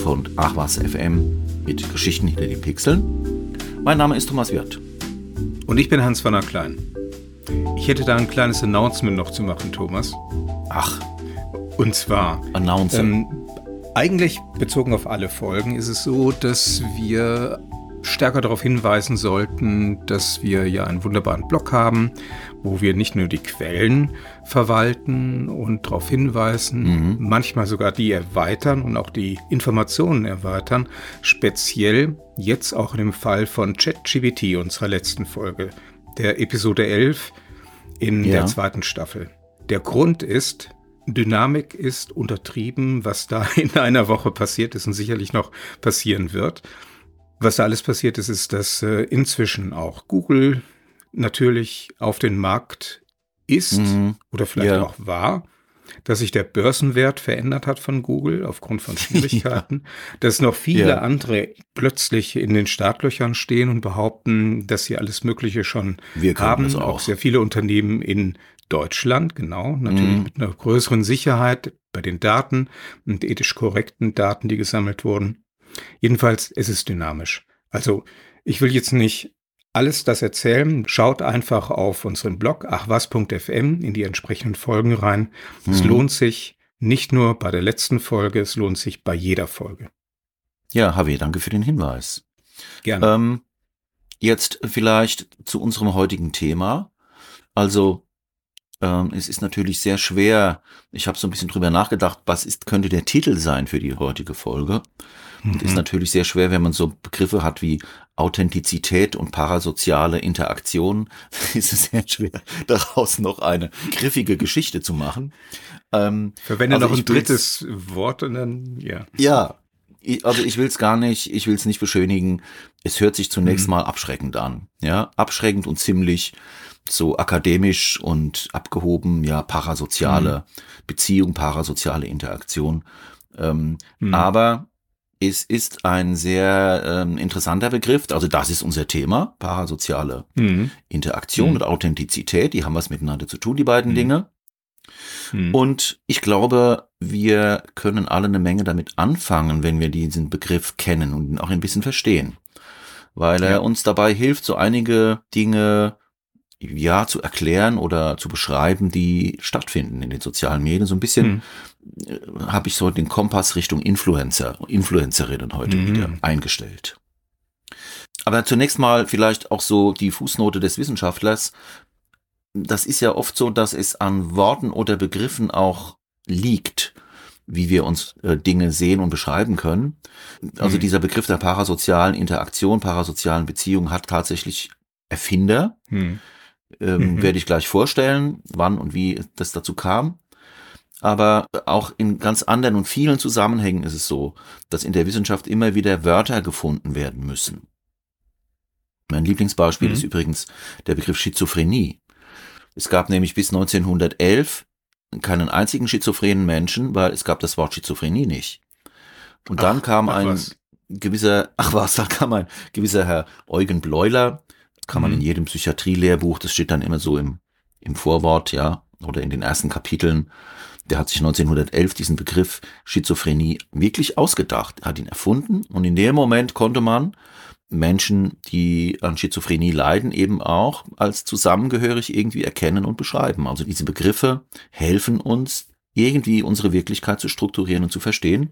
von Ach was FM mit Geschichten hinter den Pixeln. Mein Name ist Thomas Wirth. Und ich bin Hans Werner Klein. Ich hätte da ein kleines Announcement noch zu machen, Thomas. Ach. Und zwar. Announcement. Ähm, eigentlich bezogen auf alle Folgen ist es so, dass wir stärker darauf hinweisen sollten, dass wir ja einen wunderbaren Blog haben, wo wir nicht nur die Quellen verwalten und darauf hinweisen, mhm. manchmal sogar die erweitern und auch die Informationen erweitern, speziell jetzt auch in dem Fall von ChatGBT, unserer letzten Folge, der Episode 11 in ja. der zweiten Staffel. Der Grund ist, Dynamik ist untertrieben, was da in einer Woche passiert ist und sicherlich noch passieren wird. Was da alles passiert ist, ist, dass äh, inzwischen auch Google natürlich auf den Markt ist mhm. oder vielleicht ja. auch war, dass sich der Börsenwert verändert hat von Google aufgrund von Schwierigkeiten, ja. dass noch viele ja. andere plötzlich in den Startlöchern stehen und behaupten, dass sie alles Mögliche schon Wir haben. Auch. auch sehr viele Unternehmen in Deutschland, genau, natürlich mhm. mit einer größeren Sicherheit bei den Daten und ethisch korrekten Daten, die gesammelt wurden. Jedenfalls ist es dynamisch. Also ich will jetzt nicht alles das erzählen. Schaut einfach auf unseren Blog achwas.fm in die entsprechenden Folgen rein. Mhm. Es lohnt sich nicht nur bei der letzten Folge, es lohnt sich bei jeder Folge. Ja, Javier, danke für den Hinweis. Gerne. Ähm, jetzt vielleicht zu unserem heutigen Thema. Also ähm, es ist natürlich sehr schwer. Ich habe so ein bisschen drüber nachgedacht, was ist, könnte der Titel sein für die heutige Folge. Und ist mhm. natürlich sehr schwer, wenn man so Begriffe hat wie Authentizität und parasoziale Interaktion. ist es sehr schwer, daraus noch eine griffige Geschichte zu machen. Ähm, Verwende also noch ein drittes Wort und dann, ja. Ja, also ich will es gar nicht, ich will es nicht beschönigen. Es hört sich zunächst mhm. mal abschreckend an. Ja, abschreckend und ziemlich so akademisch und abgehoben, ja, parasoziale mhm. Beziehung, parasoziale Interaktion. Ähm, mhm. Aber es ist ein sehr ähm, interessanter Begriff. Also das ist unser Thema, parasoziale mhm. Interaktion mhm. und Authentizität. Die haben was miteinander zu tun, die beiden mhm. Dinge. Mhm. Und ich glaube, wir können alle eine Menge damit anfangen, wenn wir diesen Begriff kennen und ihn auch ein bisschen verstehen. Weil er uns dabei hilft, so einige Dinge ja zu erklären oder zu beschreiben, die stattfinden in den sozialen Medien. So ein bisschen mhm. Habe ich so den Kompass Richtung Influencer, Influencerinnen heute mhm. wieder eingestellt. Aber zunächst mal vielleicht auch so die Fußnote des Wissenschaftlers. Das ist ja oft so, dass es an Worten oder Begriffen auch liegt, wie wir uns äh, Dinge sehen und beschreiben können. Also mhm. dieser Begriff der parasozialen Interaktion, parasozialen Beziehungen hat tatsächlich Erfinder. Mhm ähm, mhm. werde ich gleich vorstellen, wann und wie das dazu kam. Aber auch in ganz anderen und vielen Zusammenhängen ist es so, dass in der Wissenschaft immer wieder Wörter gefunden werden müssen. Mein Lieblingsbeispiel mhm. ist übrigens der Begriff Schizophrenie. Es gab nämlich bis 1911 keinen einzigen schizophrenen Menschen, weil es gab das Wort Schizophrenie nicht. Und dann ach, kam ach ein was. gewisser, ach was, da kam ein gewisser Herr Eugen Bleuler, kann man mhm. in jedem Psychiatrie-Lehrbuch, das steht dann immer so im, im Vorwort, ja, oder in den ersten Kapiteln. Der hat sich 1911 diesen Begriff Schizophrenie wirklich ausgedacht, hat ihn erfunden und in dem Moment konnte man Menschen, die an Schizophrenie leiden, eben auch als zusammengehörig irgendwie erkennen und beschreiben. Also diese Begriffe helfen uns, irgendwie unsere Wirklichkeit zu strukturieren und zu verstehen.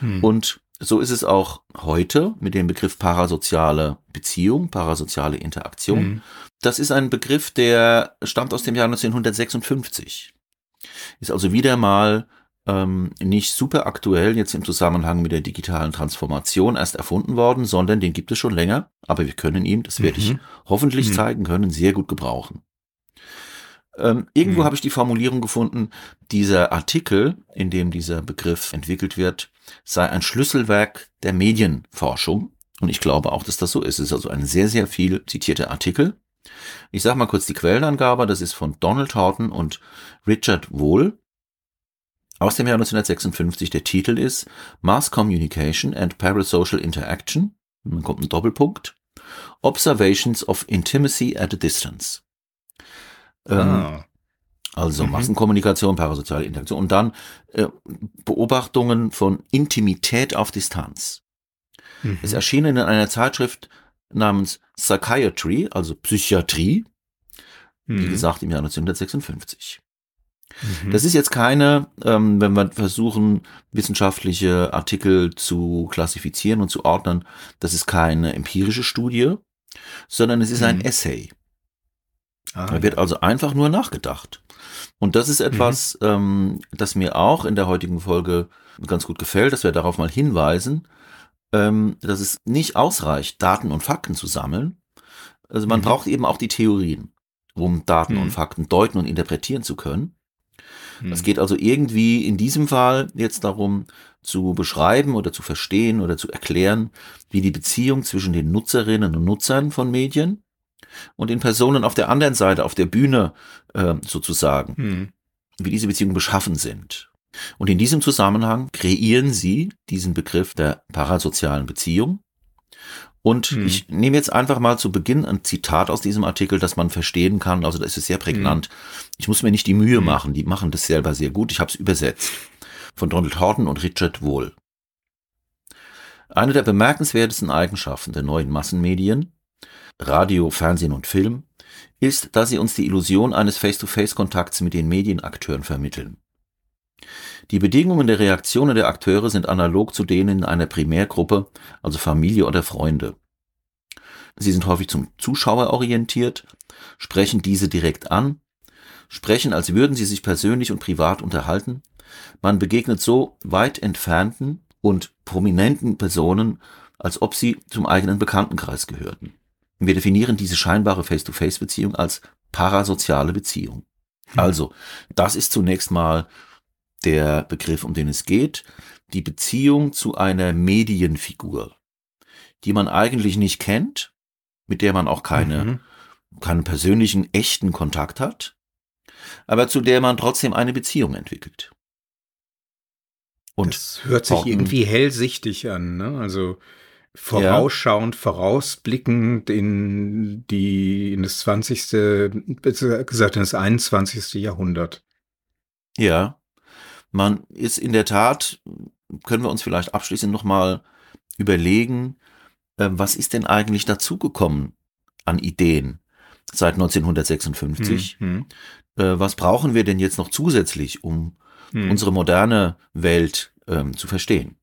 Hm. Und so ist es auch heute mit dem Begriff parasoziale Beziehung, parasoziale Interaktion. Mhm. Das ist ein Begriff, der stammt aus dem Jahr 1956. Ist also wieder mal ähm, nicht super aktuell jetzt im Zusammenhang mit der digitalen Transformation erst erfunden worden, sondern den gibt es schon länger. Aber wir können ihn, das werde ich mhm. hoffentlich mhm. zeigen können, sehr gut gebrauchen. Ähm, irgendwo mhm. habe ich die Formulierung gefunden, dieser Artikel, in dem dieser Begriff entwickelt wird, sei ein Schlüsselwerk der Medienforschung. Und ich glaube auch, dass das so ist. Es ist also ein sehr, sehr viel zitierter Artikel. Ich sage mal kurz die Quellenangabe. Das ist von Donald Horton und Richard Wohl aus dem Jahr 1956. Der Titel ist Mass Communication and Parasocial Interaction. Dann kommt ein Doppelpunkt. Observations of Intimacy at a Distance. Ähm, ah. Also mhm. Massenkommunikation, parasoziale Interaktion und dann äh, Beobachtungen von Intimität auf Distanz. Mhm. Es erschien in einer Zeitschrift namens Psychiatry, also Psychiatrie, mhm. wie gesagt im Jahr 1956. Mhm. Das ist jetzt keine, ähm, wenn wir versuchen, wissenschaftliche Artikel zu klassifizieren und zu ordnen, das ist keine empirische Studie, sondern es ist ein mhm. Essay. Ah, da wird also einfach nur nachgedacht. Und das ist etwas, mhm. ähm, das mir auch in der heutigen Folge ganz gut gefällt, dass wir darauf mal hinweisen, ähm, dass es nicht ausreicht, Daten und Fakten zu sammeln. Also man mhm. braucht eben auch die Theorien, um Daten mhm. und Fakten deuten und interpretieren zu können. Es mhm. geht also irgendwie in diesem Fall jetzt darum, zu beschreiben oder zu verstehen oder zu erklären, wie die Beziehung zwischen den Nutzerinnen und Nutzern von Medien und den Personen auf der anderen Seite, auf der Bühne äh, sozusagen, hm. wie diese Beziehungen beschaffen sind. Und in diesem Zusammenhang kreieren sie diesen Begriff der parasozialen Beziehung. Und hm. ich nehme jetzt einfach mal zu Beginn ein Zitat aus diesem Artikel, das man verstehen kann. Also das ist sehr prägnant. Hm. Ich muss mir nicht die Mühe hm. machen, die machen das selber sehr gut. Ich habe es übersetzt. Von Donald Horton und Richard Wohl. Eine der bemerkenswertesten Eigenschaften der neuen Massenmedien Radio, Fernsehen und Film, ist, dass sie uns die Illusion eines Face-to-Face-Kontakts mit den Medienakteuren vermitteln. Die Bedingungen der Reaktionen der Akteure sind analog zu denen in einer Primärgruppe, also Familie oder Freunde. Sie sind häufig zum Zuschauer orientiert, sprechen diese direkt an, sprechen, als würden sie sich persönlich und privat unterhalten. Man begegnet so weit entfernten und prominenten Personen, als ob sie zum eigenen Bekanntenkreis gehörten. Wir definieren diese scheinbare Face-to-Face-Beziehung als parasoziale Beziehung. Hm. Also, das ist zunächst mal der Begriff, um den es geht. Die Beziehung zu einer Medienfigur, die man eigentlich nicht kennt, mit der man auch keine, mhm. keinen persönlichen, echten Kontakt hat, aber zu der man trotzdem eine Beziehung entwickelt. Und das hört sich irgendwie hellsichtig an, ne? Also vorausschauend, ja. vorausblickend in die, in das 20., besser gesagt in das 21. Jahrhundert. Ja, man ist in der Tat, können wir uns vielleicht abschließend nochmal überlegen, äh, was ist denn eigentlich dazugekommen an Ideen seit 1956? Hm, hm. Äh, was brauchen wir denn jetzt noch zusätzlich, um hm. unsere moderne Welt ähm, zu verstehen?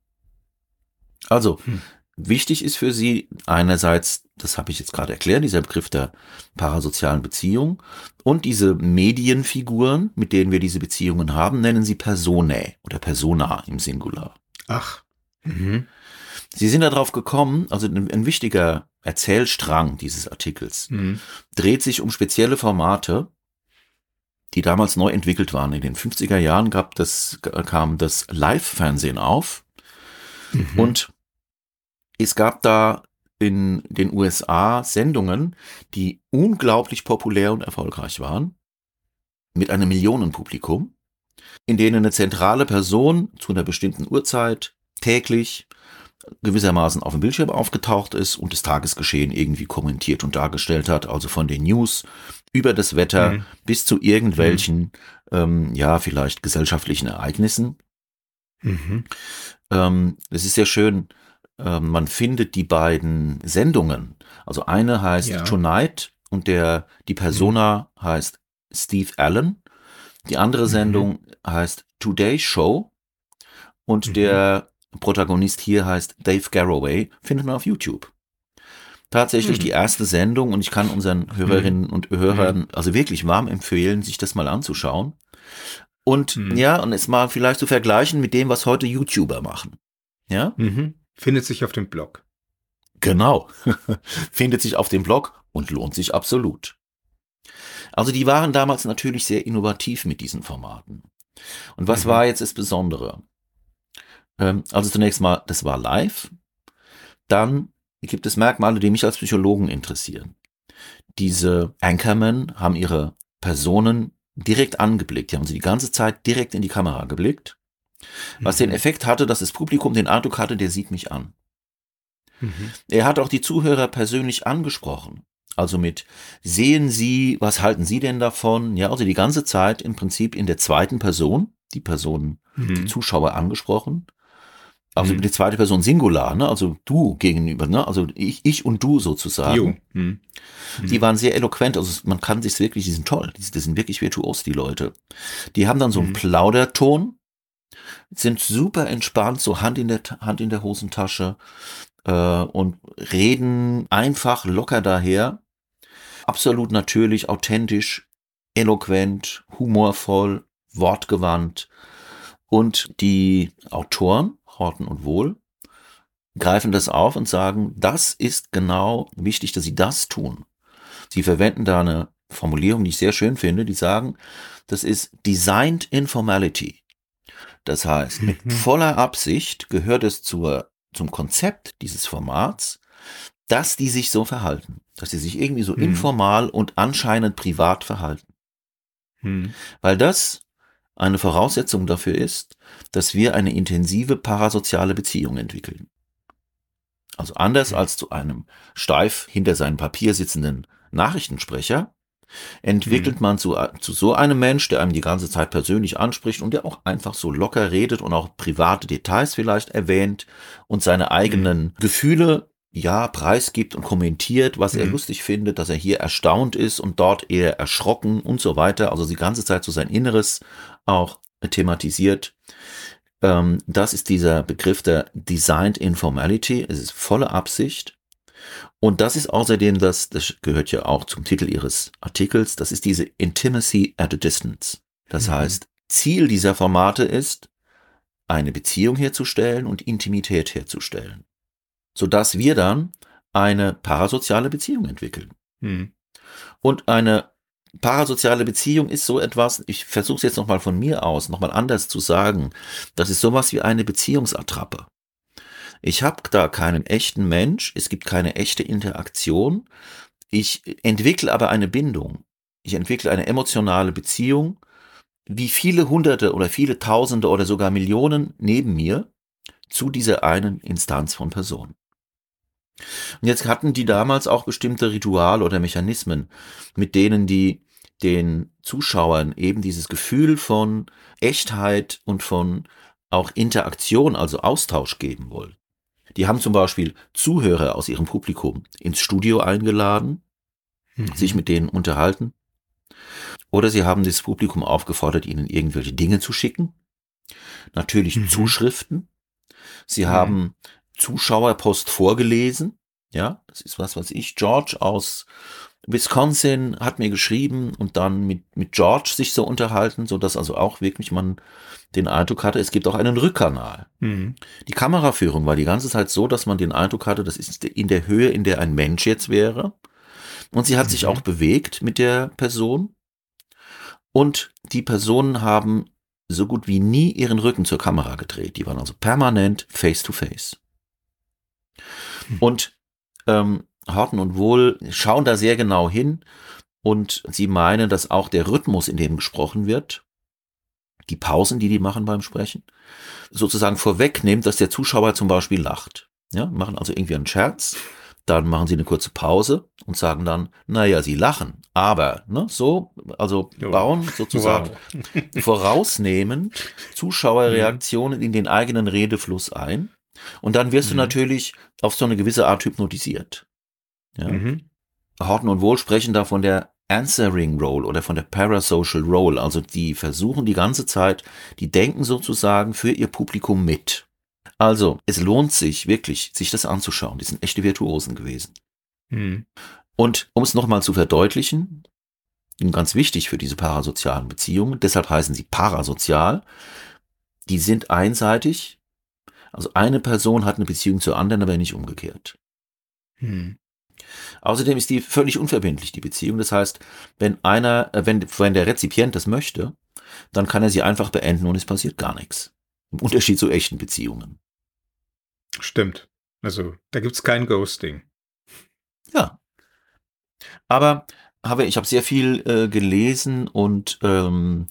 Also, hm. Wichtig ist für sie einerseits, das habe ich jetzt gerade erklärt, dieser Begriff der parasozialen Beziehung und diese Medienfiguren, mit denen wir diese Beziehungen haben, nennen sie Personae oder Persona im Singular. Ach. Mhm. Sie sind darauf gekommen, also ein, ein wichtiger Erzählstrang dieses Artikels mhm. dreht sich um spezielle Formate, die damals neu entwickelt waren. In den 50er Jahren gab das, kam das Live-Fernsehen auf mhm. und es gab da in den USA Sendungen, die unglaublich populär und erfolgreich waren, mit einem Millionenpublikum, in denen eine zentrale Person zu einer bestimmten Uhrzeit täglich gewissermaßen auf dem Bildschirm aufgetaucht ist und das Tagesgeschehen irgendwie kommentiert und dargestellt hat, also von den News über das Wetter mhm. bis zu irgendwelchen, mhm. ähm, ja, vielleicht gesellschaftlichen Ereignissen. Mhm. Ähm, es ist sehr schön, man findet die beiden Sendungen. Also eine heißt ja. Tonight und der, die Persona mhm. heißt Steve Allen. Die andere mhm. Sendung mhm. heißt Today Show und mhm. der Protagonist hier heißt Dave Garroway, findet man auf YouTube. Tatsächlich die mhm. erste Sendung und ich kann unseren Hörerinnen mhm. und Hörern also wirklich warm empfehlen, sich das mal anzuschauen. Und ja, und es mal vielleicht zu vergleichen mit dem, was heute YouTuber machen. Ja? Findet sich auf dem Blog. Genau. Findet sich auf dem Blog und lohnt sich absolut. Also die waren damals natürlich sehr innovativ mit diesen Formaten. Und was mhm. war jetzt das Besondere? Ähm, also zunächst mal, das war live. Dann gibt es Merkmale, die mich als Psychologen interessieren. Diese Anchormen haben ihre Personen direkt angeblickt. Die haben sie die ganze Zeit direkt in die Kamera geblickt. Was mhm. den Effekt hatte, dass das Publikum den Eindruck hatte, der sieht mich an. Mhm. Er hat auch die Zuhörer persönlich angesprochen. Also mit sehen Sie, was halten Sie denn davon? Ja, also die ganze Zeit im Prinzip in der zweiten Person, die Personen, mhm. die Zuschauer angesprochen. Also mhm. die zweite Person Singular, ne? also du gegenüber, ne? also ich, ich und du sozusagen. Mhm. Die waren sehr eloquent, also man kann sich wirklich, die sind toll, die, die sind wirklich virtuos, die Leute. Die haben dann so einen mhm. Plauderton, sind super entspannt, so Hand in der, Hand in der Hosentasche äh, und reden einfach locker daher. Absolut natürlich, authentisch, eloquent, humorvoll, wortgewandt. Und die Autoren, Horten und Wohl, greifen das auf und sagen, das ist genau wichtig, dass sie das tun. Sie verwenden da eine Formulierung, die ich sehr schön finde, die sagen, das ist Designed Informality. Das heißt, mit mhm. voller Absicht gehört es zur, zum Konzept dieses Formats, dass die sich so verhalten, dass sie sich irgendwie so mhm. informal und anscheinend privat verhalten. Mhm. Weil das eine Voraussetzung dafür ist, dass wir eine intensive parasoziale Beziehung entwickeln. Also anders mhm. als zu einem steif hinter seinem Papier sitzenden Nachrichtensprecher, entwickelt mhm. man zu, zu so einem Mensch, der einem die ganze Zeit persönlich anspricht und der auch einfach so locker redet und auch private Details vielleicht erwähnt und seine eigenen mhm. Gefühle ja, preisgibt und kommentiert, was mhm. er lustig findet, dass er hier erstaunt ist und dort eher erschrocken und so weiter. Also die ganze Zeit so sein Inneres auch thematisiert. Ähm, das ist dieser Begriff der Designed Informality. Es ist volle Absicht. Und das ist außerdem das, das gehört ja auch zum Titel Ihres Artikels, das ist diese Intimacy at a Distance. Das mhm. heißt, Ziel dieser Formate ist, eine Beziehung herzustellen und Intimität herzustellen sodass wir dann eine parasoziale Beziehung entwickeln. Hm. Und eine parasoziale Beziehung ist so etwas, ich versuche es jetzt nochmal von mir aus, nochmal anders zu sagen, das ist sowas wie eine Beziehungsattrappe. Ich habe da keinen echten Mensch, es gibt keine echte Interaktion, ich entwickle aber eine Bindung, ich entwickle eine emotionale Beziehung, wie viele Hunderte oder viele Tausende oder sogar Millionen neben mir zu dieser einen Instanz von Personen. Und jetzt hatten die damals auch bestimmte Rituale oder Mechanismen, mit denen die den Zuschauern eben dieses Gefühl von Echtheit und von auch Interaktion, also Austausch geben wollen. Die haben zum Beispiel Zuhörer aus ihrem Publikum ins Studio eingeladen, mhm. sich mit denen unterhalten. Oder sie haben das Publikum aufgefordert, ihnen irgendwelche Dinge zu schicken. Natürlich mhm. Zuschriften. Sie mhm. haben Zuschauerpost vorgelesen. Ja, das ist was, was ich. George aus Wisconsin hat mir geschrieben und dann mit, mit George sich so unterhalten, so dass also auch wirklich man den Eindruck hatte, es gibt auch einen Rückkanal. Mhm. Die Kameraführung war die ganze Zeit so, dass man den Eindruck hatte, das ist in der Höhe, in der ein Mensch jetzt wäre. Und sie hat mhm. sich auch bewegt mit der Person. Und die Personen haben so gut wie nie ihren Rücken zur Kamera gedreht. Die waren also permanent face to face. Hm. Und ähm, Horten und Wohl schauen da sehr genau hin und sie meinen, dass auch der Rhythmus, in dem gesprochen wird, die Pausen, die die machen beim Sprechen, sozusagen vorwegnimmt, dass der Zuschauer zum Beispiel lacht. Ja, machen also irgendwie einen Scherz, dann machen sie eine kurze Pause und sagen dann, naja, sie lachen, aber, ne, so, also bauen sozusagen wow. vorausnehmen Zuschauerreaktionen in den eigenen Redefluss ein und dann wirst mhm. du natürlich auf so eine gewisse Art hypnotisiert. Ja? Mhm. Horton und Wohl sprechen da von der Answering Role oder von der Parasocial Role. Also die versuchen die ganze Zeit, die denken sozusagen für ihr Publikum mit. Also es lohnt sich wirklich, sich das anzuschauen. Die sind echte Virtuosen gewesen. Mhm. Und um es nochmal zu verdeutlichen, ganz wichtig für diese parasozialen Beziehungen, deshalb heißen sie parasozial, die sind einseitig, also eine Person hat eine Beziehung zur anderen, aber nicht umgekehrt. Hm. Außerdem ist die völlig unverbindlich, die Beziehung. Das heißt, wenn einer, äh, wenn, wenn der Rezipient das möchte, dann kann er sie einfach beenden und es passiert gar nichts. Im Unterschied zu echten Beziehungen. Stimmt. Also da gibt's kein Ghosting. Ja. Aber habe, ich habe sehr viel äh, gelesen und ähm,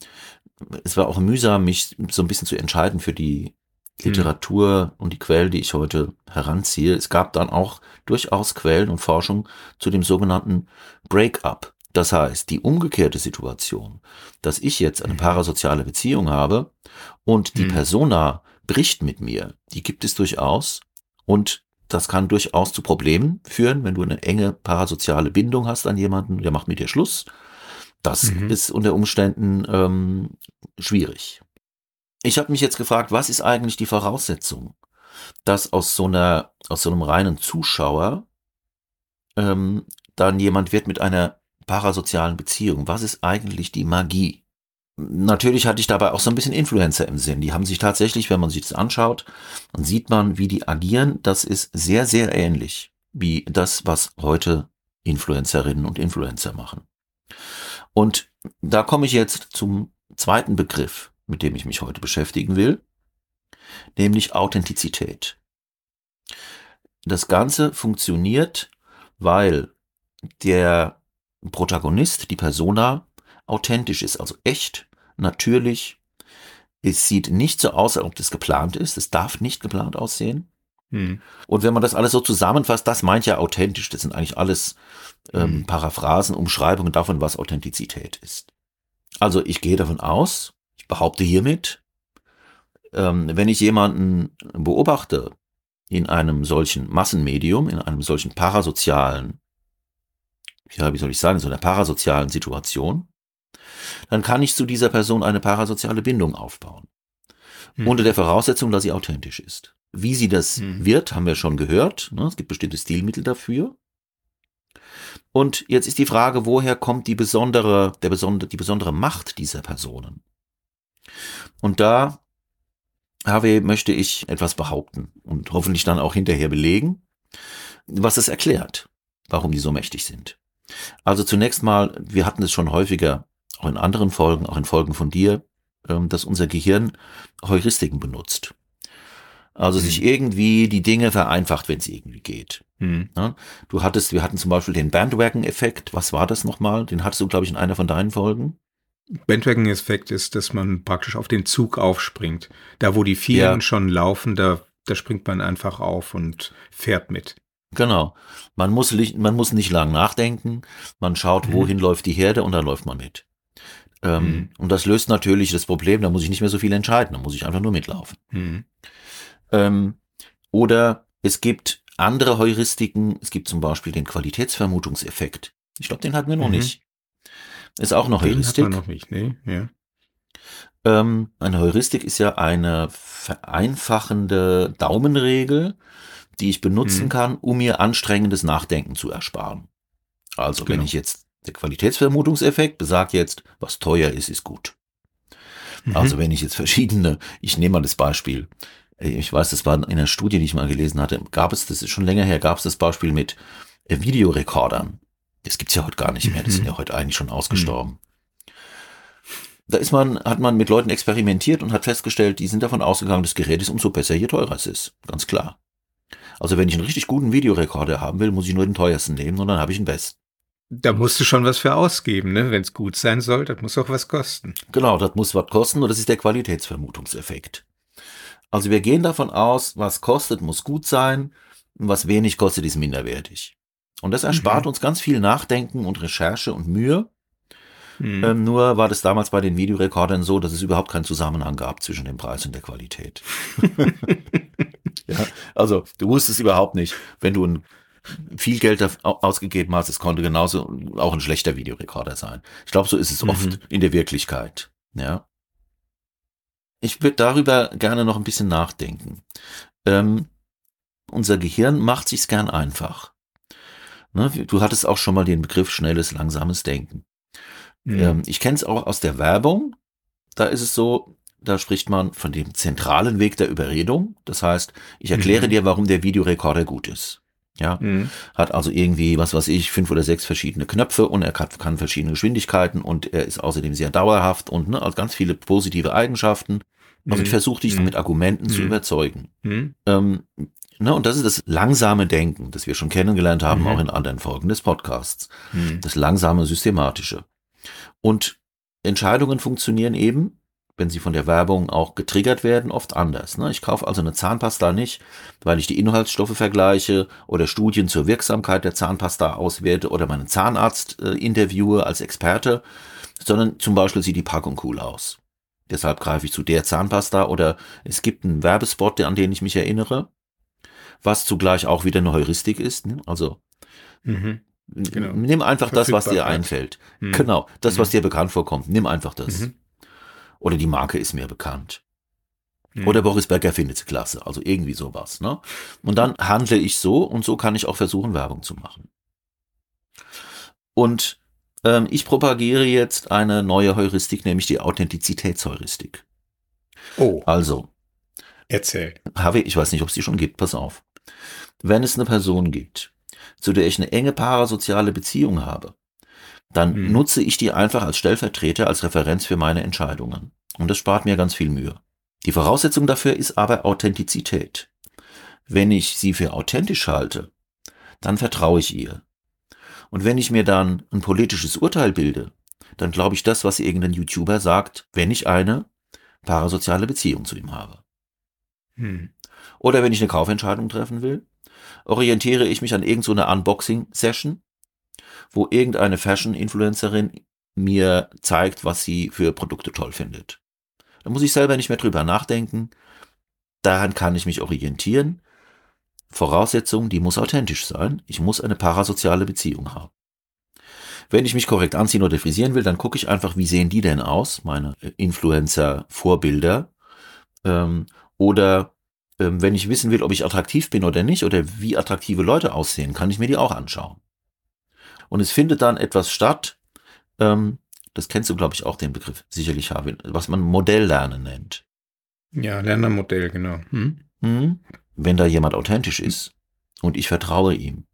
es war auch mühsam, mich so ein bisschen zu entscheiden für die Literatur und die Quellen, die ich heute heranziehe. Es gab dann auch durchaus Quellen und Forschung zu dem sogenannten Breakup. Das heißt, die umgekehrte Situation, dass ich jetzt eine parasoziale Beziehung habe und die Mhm. Persona bricht mit mir, die gibt es durchaus und das kann durchaus zu Problemen führen, wenn du eine enge parasoziale Bindung hast an jemanden, der macht mit dir Schluss. Das Mhm. ist unter Umständen ähm, schwierig. Ich habe mich jetzt gefragt, was ist eigentlich die Voraussetzung, dass aus so einer, aus so einem reinen Zuschauer ähm, dann jemand wird mit einer parasozialen Beziehung. Was ist eigentlich die Magie? Natürlich hatte ich dabei auch so ein bisschen Influencer im Sinn. Die haben sich tatsächlich, wenn man sich das anschaut, dann sieht man, wie die agieren. Das ist sehr, sehr ähnlich wie das, was heute Influencerinnen und Influencer machen. Und da komme ich jetzt zum zweiten Begriff, mit dem ich mich heute beschäftigen will, nämlich Authentizität. Das Ganze funktioniert, weil der Protagonist, die Persona, authentisch ist, also echt, natürlich. Es sieht nicht so aus, als ob das geplant ist. Es darf nicht geplant aussehen. Hm. Und wenn man das alles so zusammenfasst, das meint ja authentisch. Das sind eigentlich alles ähm, Mhm. Paraphrasen, Umschreibungen davon, was Authentizität ist. Also ich gehe davon aus, ich behaupte hiermit, ähm, wenn ich jemanden beobachte in einem solchen Massenmedium, in einem solchen parasozialen, ja, wie soll ich sagen, so einer parasozialen Situation, dann kann ich zu dieser Person eine parasoziale Bindung aufbauen. Hm. Unter der Voraussetzung, dass sie authentisch ist. Wie sie das Hm. wird, haben wir schon gehört. ne? Es gibt bestimmte Stilmittel dafür. Und jetzt ist die Frage, woher kommt die besondere, der besondere, die besondere Macht dieser Personen? Und da, Harvey, möchte ich etwas behaupten und hoffentlich dann auch hinterher belegen, was es erklärt, warum die so mächtig sind. Also zunächst mal, wir hatten es schon häufiger, auch in anderen Folgen, auch in Folgen von dir, ähm, dass unser Gehirn Heuristiken benutzt. Also sich irgendwie die Dinge vereinfacht, wenn es irgendwie geht. Hm. Ja, du hattest, wir hatten zum Beispiel den Bandwagon-Effekt. Was war das nochmal? Den hattest du, glaube ich, in einer von deinen Folgen. Bandwagon-Effekt ist, dass man praktisch auf den Zug aufspringt. Da, wo die vielen Ja. schon laufen, da, da springt man einfach auf und fährt mit. Genau. Man muss, nicht- man muss nicht lang nachdenken. Man schaut, Mhm. wohin läuft die Herde und dann läuft man mit. Ähm, Mhm. Und das löst natürlich das Problem, da muss ich nicht mehr so viel entscheiden, da muss ich einfach nur mitlaufen. Hm. Ähm, oder es gibt andere Heuristiken, es gibt zum Beispiel den Qualitätsvermutungseffekt. Ich glaube, den hatten wir noch Mhm. nicht. Ist auch noch Den hat Heuristik. man noch nicht, ne? Ja. Ähm, eine Heuristik ist ja eine vereinfachende Daumenregel, die ich benutzen Mhm. kann, um mir anstrengendes Nachdenken zu ersparen. Also wenn Genau. ich jetzt, der Qualitätsvermutungseffekt besagt jetzt, was teuer ist, ist gut. Mhm. Also wenn ich jetzt verschiedene, ich nehme mal das Beispiel, äh, ich weiß, das war in einer Studie, die ich mal gelesen hatte, gab es, das ist schon länger her, gab es das Beispiel mit äh, Videorekordern. Das gibt's ja heute gar nicht mehr, das sind Mhm. ja heute eigentlich schon ausgestorben. Da ist man, hat man mit Leuten experimentiert und hat festgestellt, die sind davon ausgegangen, das Gerät ist umso besser, je teurer es ist. Ganz klar. Also wenn ich einen richtig guten Videorekorder haben will, muss ich nur den teuersten nehmen und dann habe ich einen besten. Da musst du schon was für ausgeben, ne? Wenn es gut sein soll, das muss auch was kosten. Genau, das muss was kosten und das ist der Qualitätsvermutungseffekt. Also wir gehen davon aus, was kostet, muss gut sein, und was wenig kostet, ist minderwertig. Und das erspart Mhm. uns ganz viel Nachdenken und Recherche und Mühe. Hm. Ähm, nur war das damals bei den Videorekordern so, dass es überhaupt keinen Zusammenhang gab zwischen dem Preis und der Qualität. ja, also du wusstest überhaupt nicht, wenn du ein viel Geld ausgegeben hast, es konnte genauso auch ein schlechter Videorekorder sein. Ich glaube, so ist es Mhm. oft in der Wirklichkeit. Ja. Ich würde darüber gerne noch ein bisschen nachdenken. Ähm, unser Gehirn macht sich's gern einfach. Ne, du hattest auch schon mal den Begriff schnelles, langsames Denken. Hm. Ähm, ich kenne es auch aus der Werbung. Da ist es so, da spricht man von dem zentralen Weg der Überredung. Das heißt, ich erkläre Mhm. dir, warum der Videorekorder gut ist. Ja, Hm. hat also irgendwie, was weiß ich, fünf oder sechs verschiedene Knöpfe und er kann, kann verschiedene Geschwindigkeiten und er ist außerdem sehr dauerhaft und ne, also ganz viele positive Eigenschaften. Also ich Mhm. versuche dich Mhm. mit Argumenten zu Mhm. überzeugen. Hm? Ähm, ne, und das ist das langsame Denken, das wir schon kennengelernt haben, Mhm. auch in anderen Folgen des Podcasts. Hm. Das langsame, systematische. Und Entscheidungen funktionieren eben, wenn sie von der Werbung auch getriggert werden, oft anders. Ne? Ich kaufe also eine Zahnpasta nicht, weil ich die Inhaltsstoffe vergleiche oder Studien zur Wirksamkeit der Zahnpasta auswerte oder meinen Zahnarzt äh, interviewe als Experte, sondern zum Beispiel sieht die Packung cool aus. Deshalb greife ich zu der Zahnpasta oder es gibt einen Werbespot, an den ich mich erinnere, was zugleich auch wieder eine Heuristik ist. Ne? Also Mhm. Genau. nimm einfach das, was dir einfällt. Hm. Genau, das, was Mhm. dir bekannt vorkommt. Nimm einfach das. Mhm. Oder die Marke ist mir bekannt. Hm. Oder Boris Becker findet sie klasse. Also irgendwie sowas. Ne? Und dann handle ich so und so kann ich auch versuchen, Werbung zu machen. Und ähm, ich propagiere jetzt eine neue Heuristik, nämlich die Authentizitätsheuristik. Oh, Also, erzähl. Harvey, ich weiß nicht, ob es die schon gibt, pass auf. Wenn es eine Person gibt, zu der ich eine enge parasoziale Beziehung habe, dann Hm. nutze ich die einfach als Stellvertreter, als Referenz für meine Entscheidungen. Und das spart mir ganz viel Mühe. Die Voraussetzung dafür ist aber Authentizität. Wenn ich sie für authentisch halte, dann vertraue ich ihr. Und wenn ich mir dann ein politisches Urteil bilde, dann glaube ich das, was irgendein YouTuber sagt, wenn ich eine parasoziale Beziehung zu ihm habe. Hm. Oder wenn ich eine Kaufentscheidung treffen will, orientiere ich mich an irgendeiner so Unboxing-Session, wo irgendeine Fashion-Influencerin mir zeigt, was sie für Produkte toll findet. Da muss ich selber nicht mehr drüber nachdenken. Daran kann ich mich orientieren. Voraussetzung, die muss authentisch sein. Ich muss eine parasoziale Beziehung haben. Wenn ich mich korrekt anziehen oder frisieren will, dann gucke ich einfach, wie sehen die denn aus, meine Influencer-Vorbilder. Ähm, oder ähm, wenn ich wissen will, ob ich attraktiv bin oder nicht, oder wie attraktive Leute aussehen, kann ich mir die auch anschauen. Und es findet dann etwas statt, ähm, das kennst du, glaube ich, auch den Begriff, sicherlich, Harvey, was man Modelllernen nennt. Ja, Lernermodell, genau. Hm? Mhm. Wenn da jemand authentisch ist und ich vertraue ihm,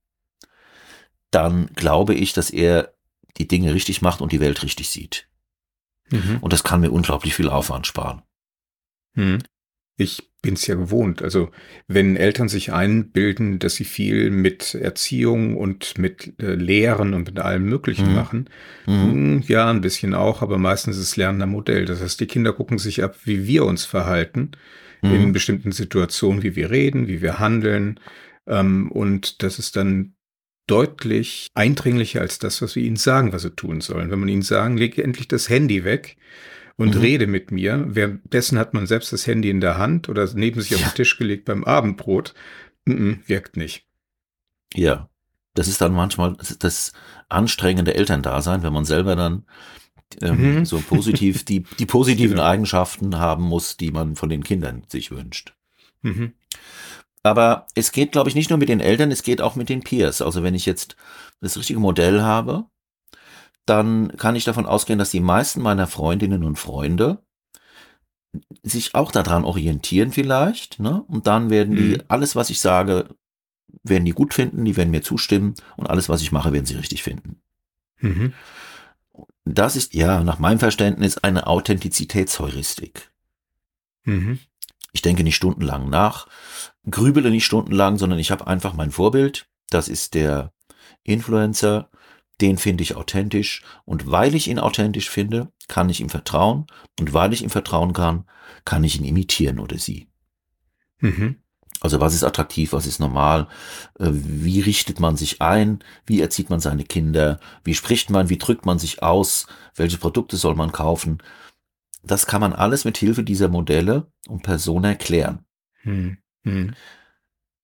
dann glaube ich, dass er die Dinge richtig macht und die Welt richtig sieht. Mhm. Und das kann mir unglaublich viel Aufwand sparen. Hm. Ich bin's ja gewohnt. Also wenn Eltern sich einbilden, dass sie viel mit Erziehung und mit äh, Lehren und mit allem Möglichen Mhm. machen, Mhm. hm, ja, ein bisschen auch, aber meistens ist Lernen am Modell. Das heißt, die Kinder gucken sich ab, wie wir uns verhalten in Mhm. bestimmten Situationen, wie wir reden, wie wir handeln. Ähm, und das ist dann deutlich eindringlicher als das, was wir ihnen sagen, was sie tun sollen. Wenn man ihnen sagen, leg endlich das Handy weg und Mhm. rede mit mir. Währenddessen hat man selbst das Handy in der Hand oder neben sich auf Ja. den Tisch gelegt beim Abendbrot. Mm-mm, wirkt nicht. Ja, das ist dann manchmal das anstrengende Elterndasein, wenn man selber dann ähm, Mhm. so positiv die, die positiven Genau. Eigenschaften haben muss, die man von den Kindern sich wünscht. Mhm. Aber es geht, glaube ich, nicht nur mit den Eltern, es geht auch mit den Peers. Also wenn ich jetzt das richtige Modell habe, dann kann ich davon ausgehen, dass die meisten meiner Freundinnen und Freunde sich auch daran orientieren vielleicht, ne? Und dann werden die, Mhm. alles, was ich sage, werden die gut finden, die werden mir zustimmen und alles, was ich mache, werden sie richtig finden. Mhm. Das ist ja nach meinem Verständnis eine Authentizitätsheuristik. Mhm. Ich denke nicht stundenlang nach, grübele nicht stundenlang, sondern ich habe einfach mein Vorbild. Das ist der Influencer. Den finde ich authentisch. Und weil ich ihn authentisch finde, kann ich ihm vertrauen. Und weil ich ihm vertrauen kann, kann ich ihn imitieren oder sie. Mhm. Also was ist attraktiv, was ist normal, äh, wie richtet man sich ein, wie erzieht man seine Kinder, wie spricht man, wie drückt man sich aus, welche Produkte soll man kaufen. Das kann man alles mit Hilfe dieser Modelle und Personen erklären. Mhm. Mhm.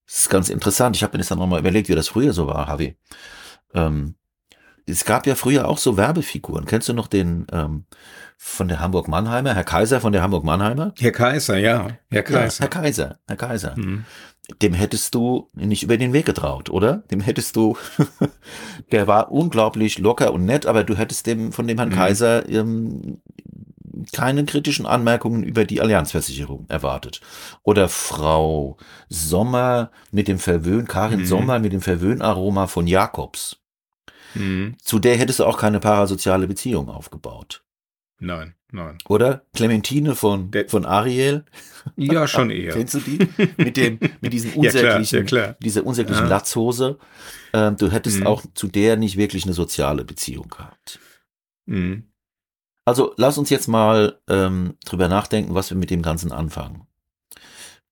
Das ist ganz interessant. Ich habe mir das dann nochmal überlegt, wie das früher so war, Harvey. Ähm, es gab ja früher auch so Werbefiguren. Kennst du noch den ähm, von der Hamburg-Mannheimer, Herr Kaiser von der Hamburg-Mannheimer? Herr Kaiser, ja. Herr Ja, Kaiser. Herr Kaiser, Herr Kaiser. Mhm. Dem hättest du nicht über den Weg getraut, oder? Dem hättest du, der war unglaublich locker und nett, aber du hättest dem von dem Herrn Mhm. Kaiser ähm, keine kritischen Anmerkungen über die Allianzversicherung erwartet. Oder Frau Sommer mit dem Verwöhn, Karin Mhm. Sommer mit dem Verwöhnaroma von Jakobs. Mhm. Zu der hättest du auch keine parasoziale Beziehung aufgebaut. nein, nein. Oder Clementine von, Der- von Ariel. Ja, schon eher. Kennst du die? Mit dem, mit diesem Ja, klar, unsäglichen, ja, klar. dieser unsäglichen Ja. Latzhose. Ähm, du hättest Mhm. auch zu der nicht wirklich eine soziale Beziehung gehabt. Mhm. Also lass uns jetzt mal ähm, drüber nachdenken, was wir mit dem Ganzen anfangen.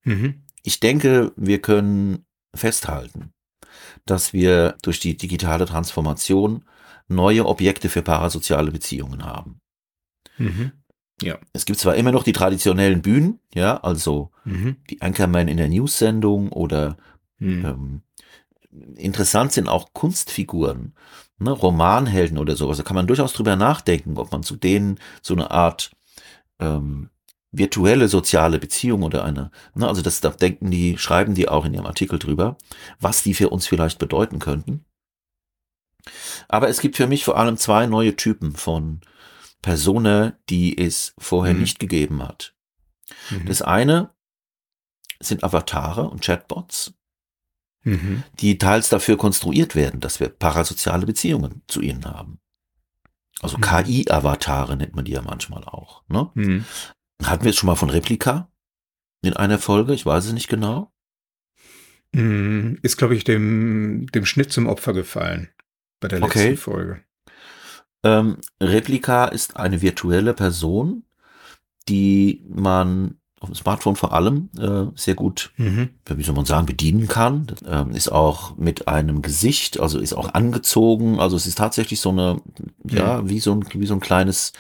Mhm. Ich denke, wir können festhalten, dass wir durch die digitale Transformation neue Objekte für parasoziale Beziehungen haben. Mhm. Es gibt zwar immer noch die traditionellen Bühnen, ja, also Mhm. die Anchorman in der News-Sendung oder Mhm. ähm, interessant sind auch Kunstfiguren, ne, Romanhelden oder sowas. Da kann man durchaus drüber nachdenken, ob man zu denen so eine Art ähm, virtuelle soziale Beziehung oder eine, ne, also das da denken die, schreiben die auch in ihrem Artikel drüber, was die für uns vielleicht bedeuten könnten. Aber es gibt für mich vor allem zwei neue Typen von Personen, die es vorher Mhm. nicht gegeben hat. Mhm. Das eine sind Avatare und Chatbots, Mhm. die teils dafür konstruiert werden, dass wir parasoziale Beziehungen zu ihnen haben. Also Mhm. KI-Avatare nennt man die ja manchmal auch. Ne? Mhm. Hatten wir jetzt schon mal von Replika in einer Folge? Ich weiß es nicht genau. Mhm. Ist, glaube ich, dem, dem Schnitt zum Opfer gefallen bei der letzten Okay. Folge. Ähm, Replika ist eine virtuelle Person, die man auf dem Smartphone vor allem äh, sehr gut Mhm. wie soll man sagen, bedienen kann. Ähm, ist auch mit einem Gesicht, also ist auch angezogen. Also es ist tatsächlich so eine, ja, wie so ein, wie so ein kleines,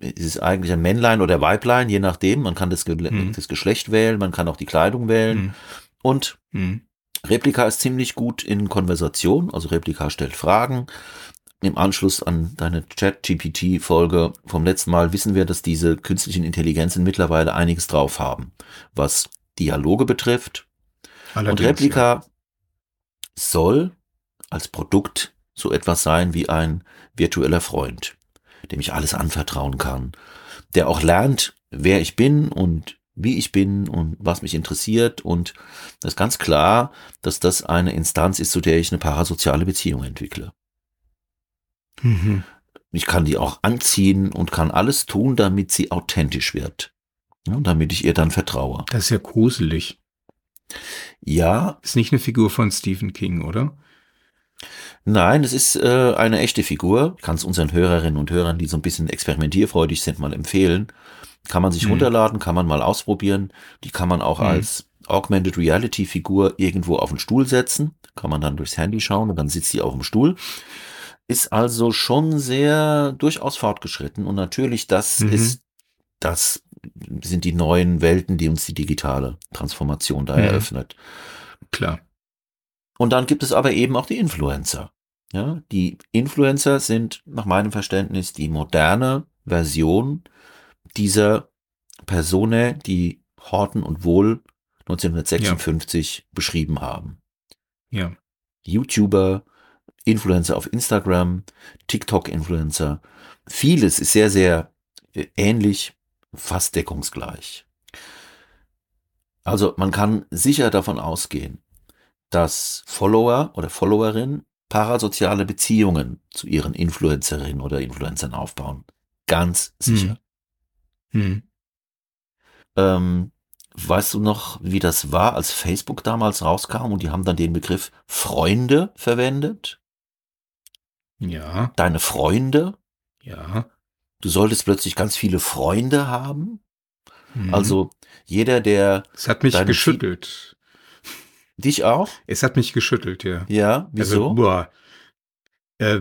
es ist eigentlich ein Männlein oder Weiblein, je nachdem. Man kann das, Ge Mhm. das Geschlecht wählen, man kann auch die Kleidung wählen. Mhm. Und Mhm. Replika ist ziemlich gut in Konversation. Also Replika stellt Fragen. Im Anschluss an deine Chat-GPT-Folge vom letzten Mal wissen wir, dass diese künstlichen Intelligenzen mittlerweile einiges drauf haben, was Dialoge betrifft. Und Allerdings, Replika soll als Produkt so etwas sein wie ein virtueller Freund, dem ich alles anvertrauen kann, der auch lernt, wer ich bin und wie ich bin und was mich interessiert. Und das ist ganz klar, dass das eine Instanz ist, zu der ich eine parasoziale Beziehung entwickle. Mhm. Ich kann die auch anziehen und kann alles tun, damit sie authentisch wird. Ja, und damit ich ihr dann vertraue. Das ist ja gruselig. Ja, Ist nicht eine Figur von Stephen King, oder? Nein, es ist äh, eine echte Figur. Ich kann es unseren Hörerinnen und Hörern, die so ein bisschen experimentierfreudig sind, mal empfehlen. Kann man sich Mhm. runterladen, kann man mal ausprobieren. Die kann man auch Mhm. als Augmented Reality Figur irgendwo auf den Stuhl setzen. Kann man dann durchs Handy schauen und dann sitzt die auf dem Stuhl. Ist also schon sehr durchaus fortgeschritten und natürlich das Mhm. ist, das sind die neuen Welten, die uns die digitale Transformation da Mhm. eröffnet. Klar. Und dann gibt es aber eben auch die Influencer. Ja, die Influencer sind nach meinem Verständnis die moderne Version dieser Personen, die Horten und Wohl 1956 beschrieben haben. Ja. YouTuber, Influencer auf Instagram, TikTok-Influencer. Vieles ist sehr, sehr äh, ähnlich, fast deckungsgleich. Also man kann sicher davon ausgehen, dass Follower oder Followerinnen parasoziale Beziehungen zu ihren Influencerinnen oder Influencern aufbauen. Ganz sicher. Mhm. Ähm, weißt du noch, wie das war, als Facebook damals rauskam und die haben dann den Begriff Freunde verwendet? Ja. Deine Freunde? Ja. Du solltest plötzlich ganz viele Freunde haben. Mhm. Also jeder, der es hat mich geschüttelt. Dich auch, Es hat mich geschüttelt, ja. ja, wieso? Also, boah. Äh,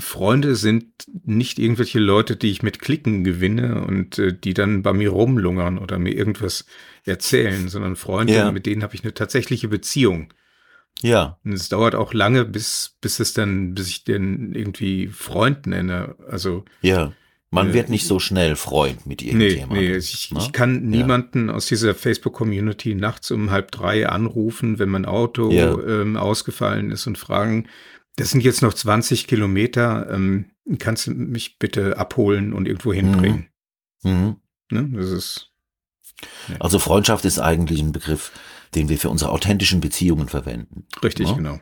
Freunde sind nicht irgendwelche Leute, die ich mit Klicken gewinne und äh, die dann bei mir rumlungern oder mir irgendwas erzählen, sondern Freunde, Ja. mit denen habe ich eine tatsächliche Beziehung. ja, Und es dauert auch lange, bis, bis es dann, bis ich den irgendwie Freund nenne. Also, ja. Man wird nicht so schnell Freund mit nee, irgendjemandem. nee, ich, ne? ich kann niemanden aus dieser Facebook-Community nachts um halb drei anrufen, wenn mein Auto Ja. ähm, ausgefallen ist und fragen, das sind jetzt noch 20 Kilometer, ähm, kannst du mich bitte abholen und irgendwo hinbringen? Mhm. Ne? Das ist, Also Freundschaft ist eigentlich ein Begriff, den wir für unsere authentischen Beziehungen verwenden. richtig, Ja. genau.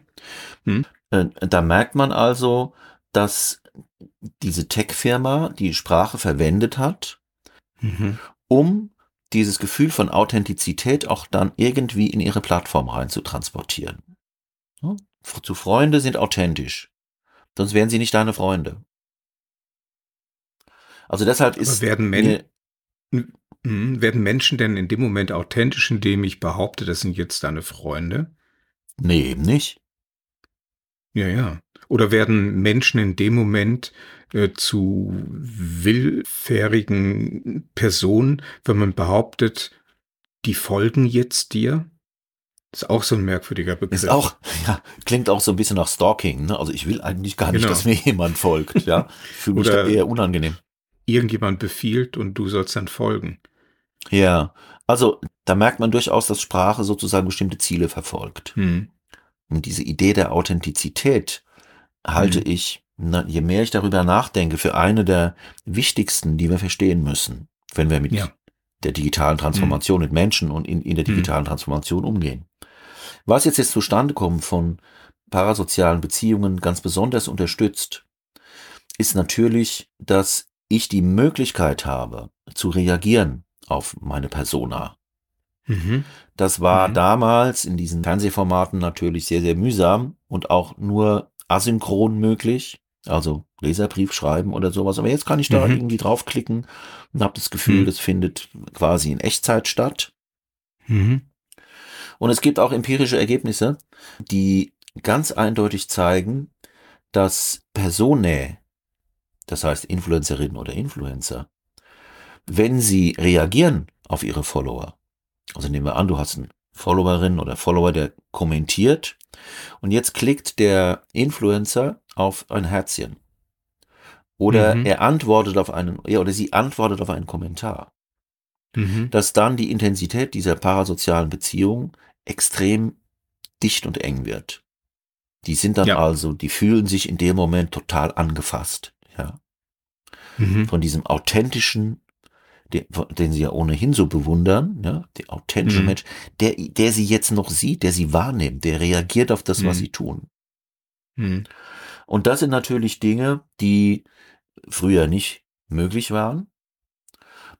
Äh, Da merkt man also, dass diese Tech-Firma die Sprache verwendet hat, Mhm. um dieses Gefühl von Authentizität auch dann irgendwie in ihre Plattform rein zu transportieren. Zu Freunde sind authentisch. Sonst wären sie nicht deine Freunde. Also deshalb Aber ist werden, Men Mhm. werden Menschen denn in dem Moment authentisch, indem ich behaupte, das sind jetzt deine Freunde? nee, eben nicht. Ja, ja. Oder werden Menschen in dem Moment äh, zu willfährigen Personen, wenn man behauptet, die folgen jetzt dir? Ist auch so ein merkwürdiger Begriff. Ist auch, ja, klingt auch so ein bisschen nach Stalking, ne? Also ich will eigentlich gar nicht, Genau. dass mir jemand folgt, ja. Fühle mich da eher unangenehm. Irgendjemand befiehlt und du sollst dann folgen. Ja. Also, da merkt man durchaus, dass Sprache sozusagen bestimmte Ziele verfolgt. Hm. Und diese Idee der Authentizität halte Mhm. ich, na, je mehr ich darüber nachdenke, für eine der wichtigsten, die wir verstehen müssen, wenn wir mit Ja. der digitalen Transformation, mit Menschen und in, in der Mhm. digitalen Transformation umgehen. Was jetzt jetzt zustande kommt von parasozialen Beziehungen ganz besonders unterstützt, ist natürlich, dass ich die Möglichkeit habe, zu reagieren auf meine Persona. Mhm. Das war Mhm. damals in diesen Fernsehformaten natürlich sehr, sehr mühsam und auch nur asynchron möglich. Also Leserbrief schreiben oder sowas. Aber jetzt kann ich da Mhm. irgendwie draufklicken und habe das Gefühl, Mhm. das findet quasi in Echtzeit statt. Mhm. Und es gibt auch empirische Ergebnisse, die ganz eindeutig zeigen, dass Personae, das heißt Influencerinnen oder Influencer, wenn sie reagieren auf ihre Follower, also nehmen wir an, du hast einen Followerin oder Follower, der kommentiert und jetzt klickt der Influencer auf ein Herzchen. Oder Mhm. er antwortet auf einen, ja, oder sie antwortet auf einen Kommentar Mhm. dass dann die Intensität dieser parasozialen Beziehung extrem dicht und eng wird. Die sind dann Ja. also, die fühlen sich in dem Moment total angefasst, ja, Mhm. von diesem authentischen, den, den sie ja ohnehin so bewundern, ja, der authentische Mhm. Mensch, der, der sie jetzt noch sieht, der sie wahrnimmt, der reagiert auf das, was Mhm. sie tun. Mhm. Und das sind natürlich Dinge, die früher nicht möglich waren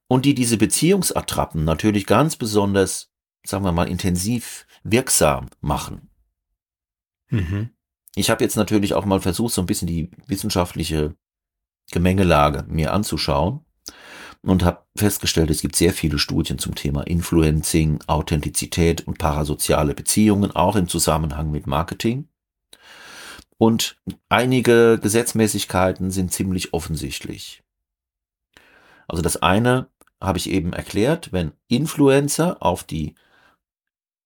und die diese Beziehungsattrappen natürlich ganz besonders, sagen wir mal, intensiv wirksam machen. Mhm. Ich habe jetzt natürlich auch mal versucht, so ein bisschen die wissenschaftliche Gemengelage mir anzuschauen und habe festgestellt, es gibt sehr viele Studien zum Thema Influencing, Authentizität und parasoziale Beziehungen, auch im Zusammenhang mit Marketing. Und einige Gesetzmäßigkeiten sind ziemlich offensichtlich. Also das eine habe ich eben erklärt, wenn Influencer auf die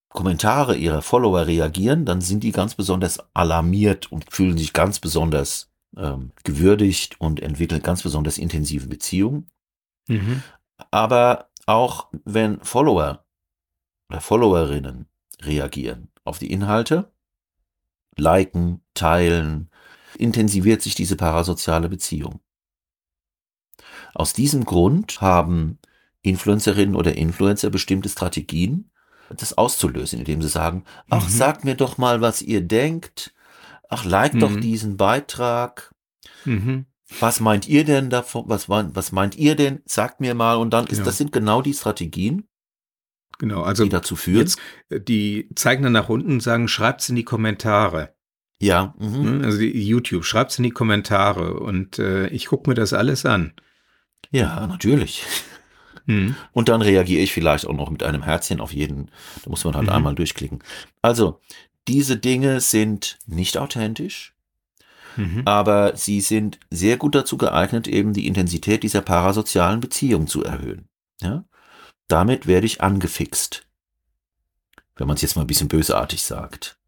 Kommentare ihrer Follower reagieren, dann sind die ganz besonders alarmiert und fühlen sich ganz besonders ähm, gewürdigt und entwickeln ganz besonders intensive Beziehungen. Mhm. Aber auch wenn Follower oder Followerinnen reagieren auf die Inhalte, liken, teilen, intensiviert sich diese parasoziale Beziehung. Aus diesem Grund haben Influencerinnen oder Influencer bestimmte Strategien, das auszulösen, indem sie sagen, ach, Mhm. sagt mir doch mal, was ihr denkt, ach, like doch Mhm. diesen Beitrag, Mhm. Was meint ihr denn davon, was, meint- was meint ihr denn, sagt mir mal, und dann ist, Genau. das sind genau die Strategien, Genau, also die dazu führen. jetzt, äh, die zeigen dann nach unten und sagen, schreibt's in die Kommentare. ja, mhm. Ne? Also YouTube, schreibt's in die Kommentare und äh, ich gucke mir das alles an. ja, natürlich. Mhm. Und dann reagiere ich vielleicht auch noch mit einem Herzchen auf jeden. Da muss man halt Mhm. einmal durchklicken. Also, diese Dinge sind nicht authentisch, Mhm. aber sie sind sehr gut dazu geeignet, eben die Intensität dieser parasozialen Beziehung zu erhöhen. Ja? Damit werde ich angefixt. Wenn man es jetzt mal ein bisschen bösartig sagt.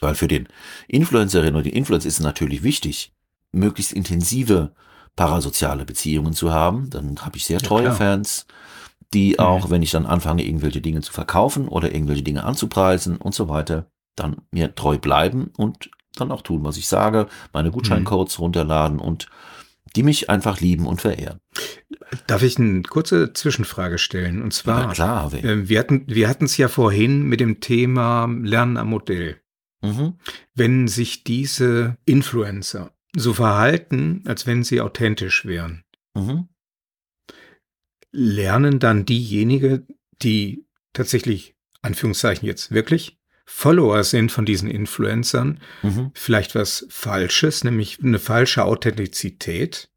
Weil für den Influencerin oder die Influencer ist es natürlich wichtig, möglichst intensive parasoziale Beziehungen zu haben. Dann habe ich sehr Ja, treue klar. Fans, die Mhm. auch, wenn ich dann anfange, irgendwelche Dinge zu verkaufen oder irgendwelche Dinge anzupreisen und so weiter, dann mir treu bleiben und dann auch tun, was ich sage, meine Gutscheincodes runterladen und die mich einfach lieben und verehren. Darf ich eine kurze Zwischenfrage stellen? Und zwar, klar, Harvey. äh, wir hatten wir hatten es ja vorhin mit dem Thema Lernen am Modell. Mhm. Wenn sich diese Influencer so verhalten, als wenn sie authentisch wären, Mhm. lernen dann diejenigen, die tatsächlich, Anführungszeichen jetzt wirklich, Follower sind von diesen Influencern, Mhm. vielleicht was Falsches, nämlich eine falsche Authentizität.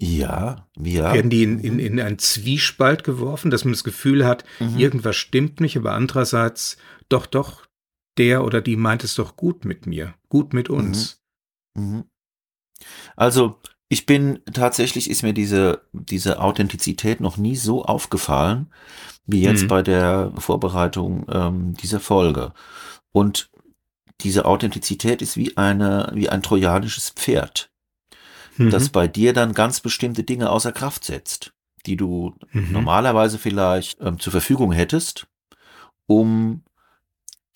Ja, ja. Werden die in, in, in einen Zwiespalt geworfen, dass man das Gefühl hat, Mhm. irgendwas stimmt nicht, aber andererseits, doch, doch, der oder die meint es doch gut mit mir, gut mit uns. Mhm. Also, ich bin tatsächlich ist mir diese diese Authentizität noch nie so aufgefallen wie jetzt Mhm. bei der Vorbereitung ähm, dieser Folge. Und diese Authentizität ist wie eine wie ein trojanisches Pferd, Mhm. das bei dir dann ganz bestimmte Dinge außer Kraft setzt, die du Mhm. normalerweise vielleicht ähm, zur Verfügung hättest, um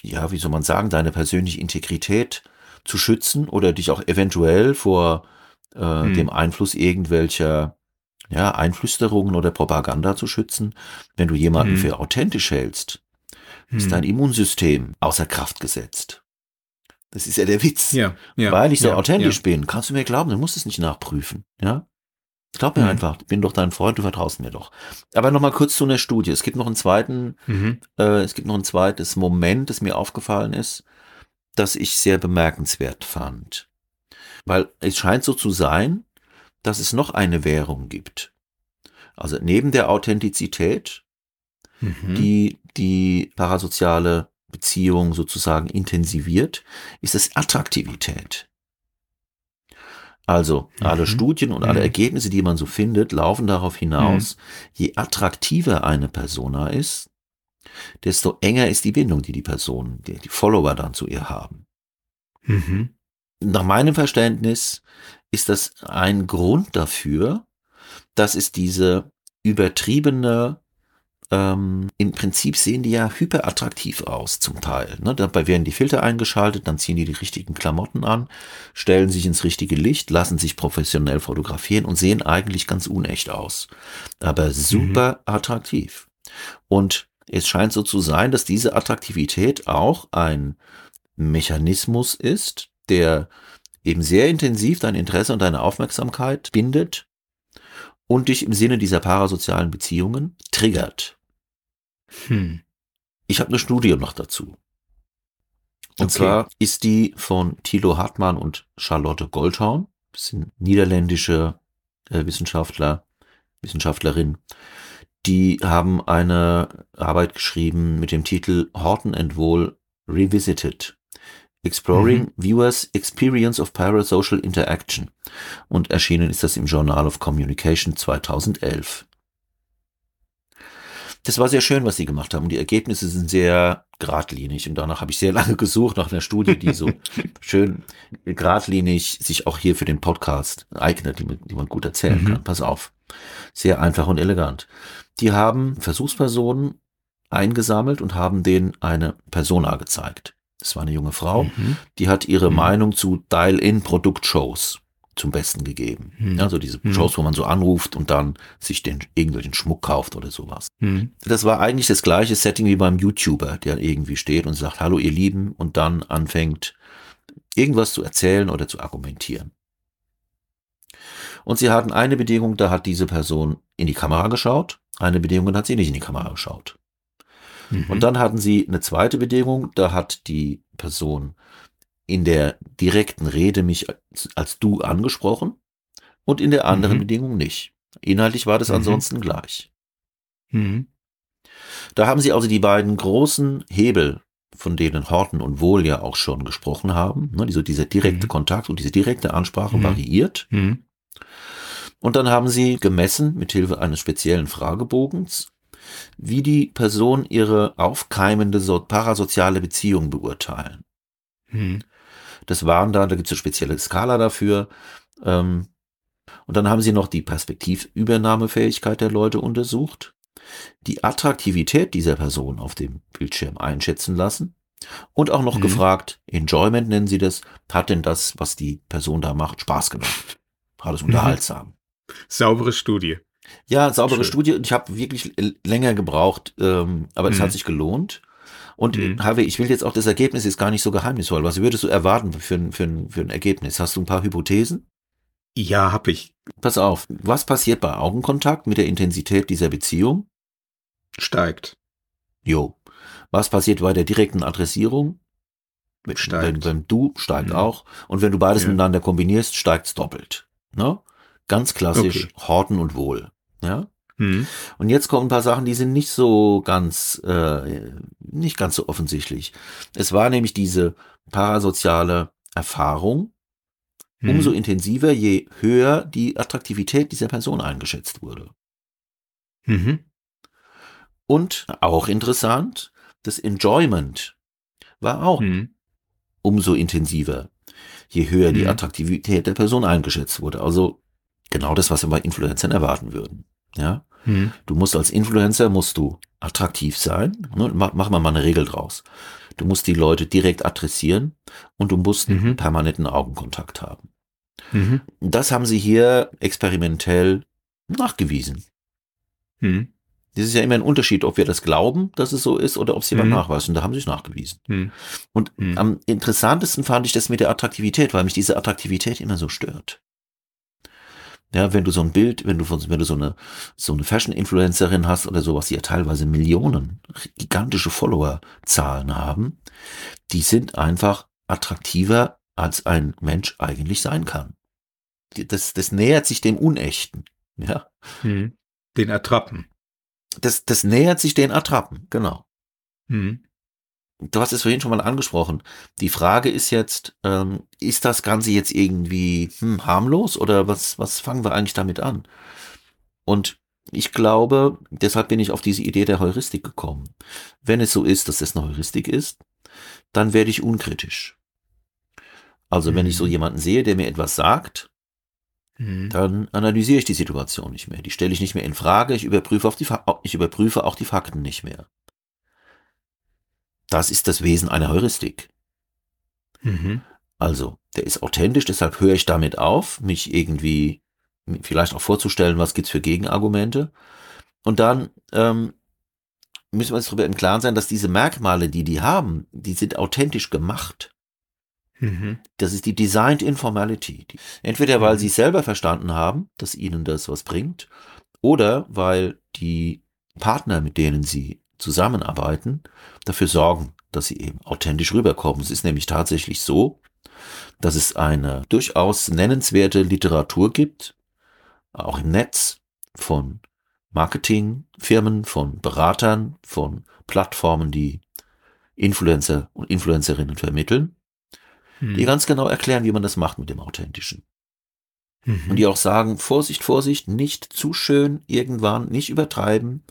ja, wie soll man sagen, deine persönliche Integrität zu schützen oder dich auch eventuell vor äh, Hm. dem Einfluss irgendwelcher ja, Einflüsterungen oder Propaganda zu schützen. Wenn du jemanden Hm. für authentisch hältst, ist Mhm. dein Immunsystem außer Kraft gesetzt. Das ist ja der Witz. ja, ja, Weil ich so ja, authentisch bin, kannst du mir glauben, du musst es nicht nachprüfen. Ja? Glaub mir Mhm. einfach, ich bin doch dein Freund, du vertraust mir doch. Aber nochmal kurz zu einer Studie. Es gibt noch einen zweiten Mhm. äh, es gibt noch ein zweites Moment, das mir aufgefallen ist, das ich sehr bemerkenswert fand. Weil es scheint so zu sein, dass es noch eine Währung gibt. Also neben der Authentizität, Mhm. die die parasoziale Beziehung sozusagen intensiviert, ist es Attraktivität. Also alle Mhm. Studien und alle Mhm. Ergebnisse, die man so findet, laufen darauf hinaus, je attraktiver eine Persona ist, desto enger ist die Bindung, die die Person, die, die Follower dann zu ihr haben. Mhm. Nach meinem Verständnis ist das ein Grund dafür, dass es diese übertriebene, ähm, im Prinzip sehen die ja hyperattraktiv aus zum Teil. Ne? Dabei werden die Filter eingeschaltet, dann ziehen die die richtigen Klamotten an, stellen sich ins richtige Licht, lassen sich professionell fotografieren und sehen eigentlich ganz unecht aus. Aber super attraktiv. Und es scheint so zu sein, dass diese Attraktivität auch ein Mechanismus ist, der eben sehr intensiv dein Interesse und deine Aufmerksamkeit bindet und dich im Sinne dieser parasozialen Beziehungen triggert. Hm. Ich habe eine Studie noch dazu. Und Okay. zwar ist die von Thilo Hartmann und Charlotte Goldhaun. Das sind niederländische äh, Wissenschaftler, Wissenschaftlerin. Die haben eine Arbeit geschrieben mit dem Titel Horton and Wohl Revisited. Exploring Viewers Experience of Parasocial Interaction. Und erschienen ist das im Journal of Communication 2011. Das war sehr schön, was sie gemacht haben. Die Ergebnisse sind sehr geradlinig und danach habe ich sehr lange gesucht nach einer Studie, die so schön geradlinig sich auch hier für den Podcast eignet, die, man- die man gut erzählen Mhm. kann. Pass auf. Sehr einfach und elegant. Die haben Versuchspersonen eingesammelt und haben denen eine Persona gezeigt. Das war eine junge Frau, Mhm. die hat ihre Mhm. Meinung zu Dial-In-Produktshows zum Besten gegeben. Mhm. Also diese Mhm. Shows, wo man so anruft und dann sich den irgendwelchen Schmuck kauft oder sowas. Mhm. Das war eigentlich das gleiche Setting wie beim YouTuber, der irgendwie steht und sagt, hallo ihr Lieben, und dann anfängt irgendwas zu erzählen oder zu argumentieren. Und sie hatten eine Bedingung, da hat diese Person in die Kamera geschaut, eine Bedingung, da hat sie nicht in die Kamera geschaut. Mhm. Und dann hatten sie eine zweite Bedingung, da hat die Person in der direkten Rede mich als, als du angesprochen und in der anderen Mhm. Bedingung nicht. Inhaltlich war das Mhm. ansonsten gleich. Mhm. Da haben sie also die beiden großen Hebel, von denen Horton und Wohl ja auch schon gesprochen haben, ne, diese, dieser direkte Mhm. Kontakt und diese direkte Ansprache Mhm. variiert. Und dann haben sie gemessen, mithilfe eines speziellen Fragebogens, wie die Person ihre aufkeimende so parasoziale Beziehung beurteilen. Mhm. Das waren da, da gibt es eine spezielle Skala dafür. Ähm, und dann haben sie noch die Perspektivübernahmefähigkeit der Leute untersucht, die Attraktivität dieser Person auf dem Bildschirm einschätzen lassen und auch noch Mhm. gefragt, Enjoyment nennen sie das, hat denn das, was die Person da macht, Spaß gemacht? War das unterhaltsam? Saubere Studie. Ja, saubere Schön. Studie. Und ich habe wirklich länger gebraucht, ähm, aber es Mhm. hat sich gelohnt. Und Mhm. Harvey, ich will jetzt auch das Ergebnis ist gar nicht so geheimnisvoll. Was würdest du erwarten für, ein- für, ein- für ein Ergebnis? Hast du ein paar Hypothesen? Ja, hab ich. Pass auf, was passiert bei Augenkontakt mit der Intensität dieser Beziehung? Steigt. Jo. Was passiert bei der direkten Adressierung? Mit, Steigt. Beim, beim Du steigt Mhm. auch. Und wenn du beides Ja. miteinander kombinierst, steigt's doppelt. Ne? Ganz klassisch Okay. Horten und Wohl. Ja? Hm. Und jetzt kommen ein paar Sachen, die sind nicht so ganz, äh, nicht ganz so offensichtlich. Es war nämlich diese parasoziale Erfahrung, Hm. umso intensiver, je höher die Attraktivität dieser Person eingeschätzt wurde. Mhm. Und auch interessant, das Enjoyment war auch Hm. umso intensiver, je höher die Mhm. Attraktivität der Person eingeschätzt wurde. Also genau das, was wir bei Influencern erwarten würden. Ja, Hm. du musst als Influencer musst du attraktiv sein. Ne? Mach, machen wir mal eine Regel draus. Du musst die Leute direkt adressieren und du musst Mhm. permanenten Augenkontakt haben. Mhm. Das haben sie hier experimentell nachgewiesen. Hm. Das ist ja immer ein Unterschied, ob wir das glauben, dass es so ist, oder ob es jemand Mhm. nachweist. Und da haben sie es nachgewiesen. Hm. Und Mhm. am interessantesten fand ich das mit der Attraktivität, weil mich diese Attraktivität immer so stört. Ja, wenn du so ein Bild, wenn du wenn du so eine, so eine Fashion-Influencerin hast oder sowas, die ja teilweise Millionen, gigantische Follower-Zahlen haben, die sind einfach attraktiver, als ein Mensch eigentlich sein kann. Das, das nähert sich dem Unechten. Ja, Hm. Den Attrappen. das, das nähert sich den Attrappen, genau. Hm. Du hast es vorhin schon mal angesprochen. Die Frage ist jetzt, ähm, ist das Ganze jetzt irgendwie hm, harmlos oder was, was fangen wir eigentlich damit an? Und ich glaube, deshalb bin ich auf diese Idee der Heuristik gekommen. Wenn es so ist, dass es eine Heuristik ist, dann werde ich unkritisch. Also wenn ich so Mhm. jemanden sehe, der mir etwas sagt, Hm. dann analysiere ich die Situation nicht mehr. Die stelle ich nicht mehr in Frage. Ich überprüfe, auf die, ich überprüfe auch die Fakten nicht mehr. Das ist das Wesen einer Heuristik. Mhm. Also, der ist authentisch, deshalb höre ich damit auf, mich irgendwie vielleicht auch vorzustellen, was gibt's für Gegenargumente. Und dann ähm, müssen wir uns darüber im Klaren sein, dass diese Merkmale, die die haben, die sind authentisch gemacht. Mhm. Das ist die Designed Informality. Entweder weil Mhm. sie selber verstanden haben, dass ihnen das was bringt, oder weil die Partner, mit denen sie zusammenarbeiten, dafür sorgen, dass sie eben authentisch rüberkommen. Es ist nämlich tatsächlich so, dass es eine durchaus nennenswerte Literatur gibt, auch im Netz, von Marketingfirmen, von Beratern, von Plattformen, die Influencer und Influencerinnen vermitteln, Hm. die ganz genau erklären, wie man das macht mit dem Authentischen. Mhm. Und die auch sagen, Vorsicht, Vorsicht, nicht zu schön irgendwann, nicht übertreiben.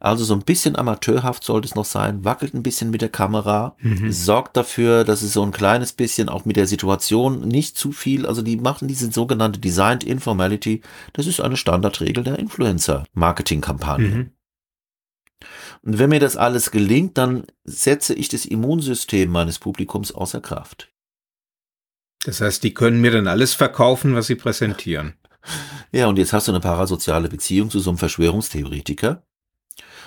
Also so ein bisschen amateurhaft sollte es noch sein, wackelt ein bisschen mit der Kamera, Mhm. sorgt dafür, dass es so ein kleines bisschen auch mit der Situation nicht zu viel, also die machen diese sogenannte Designed Informality, das ist eine Standardregel der Influencer-Marketing-Kampagne. Mhm. Und wenn mir das alles gelingt, dann setze ich das Immunsystem meines Publikums außer Kraft. Das heißt, die können mir dann alles verkaufen, was sie präsentieren. Ja, und jetzt hast du eine parasoziale Beziehung zu so einem Verschwörungstheoretiker.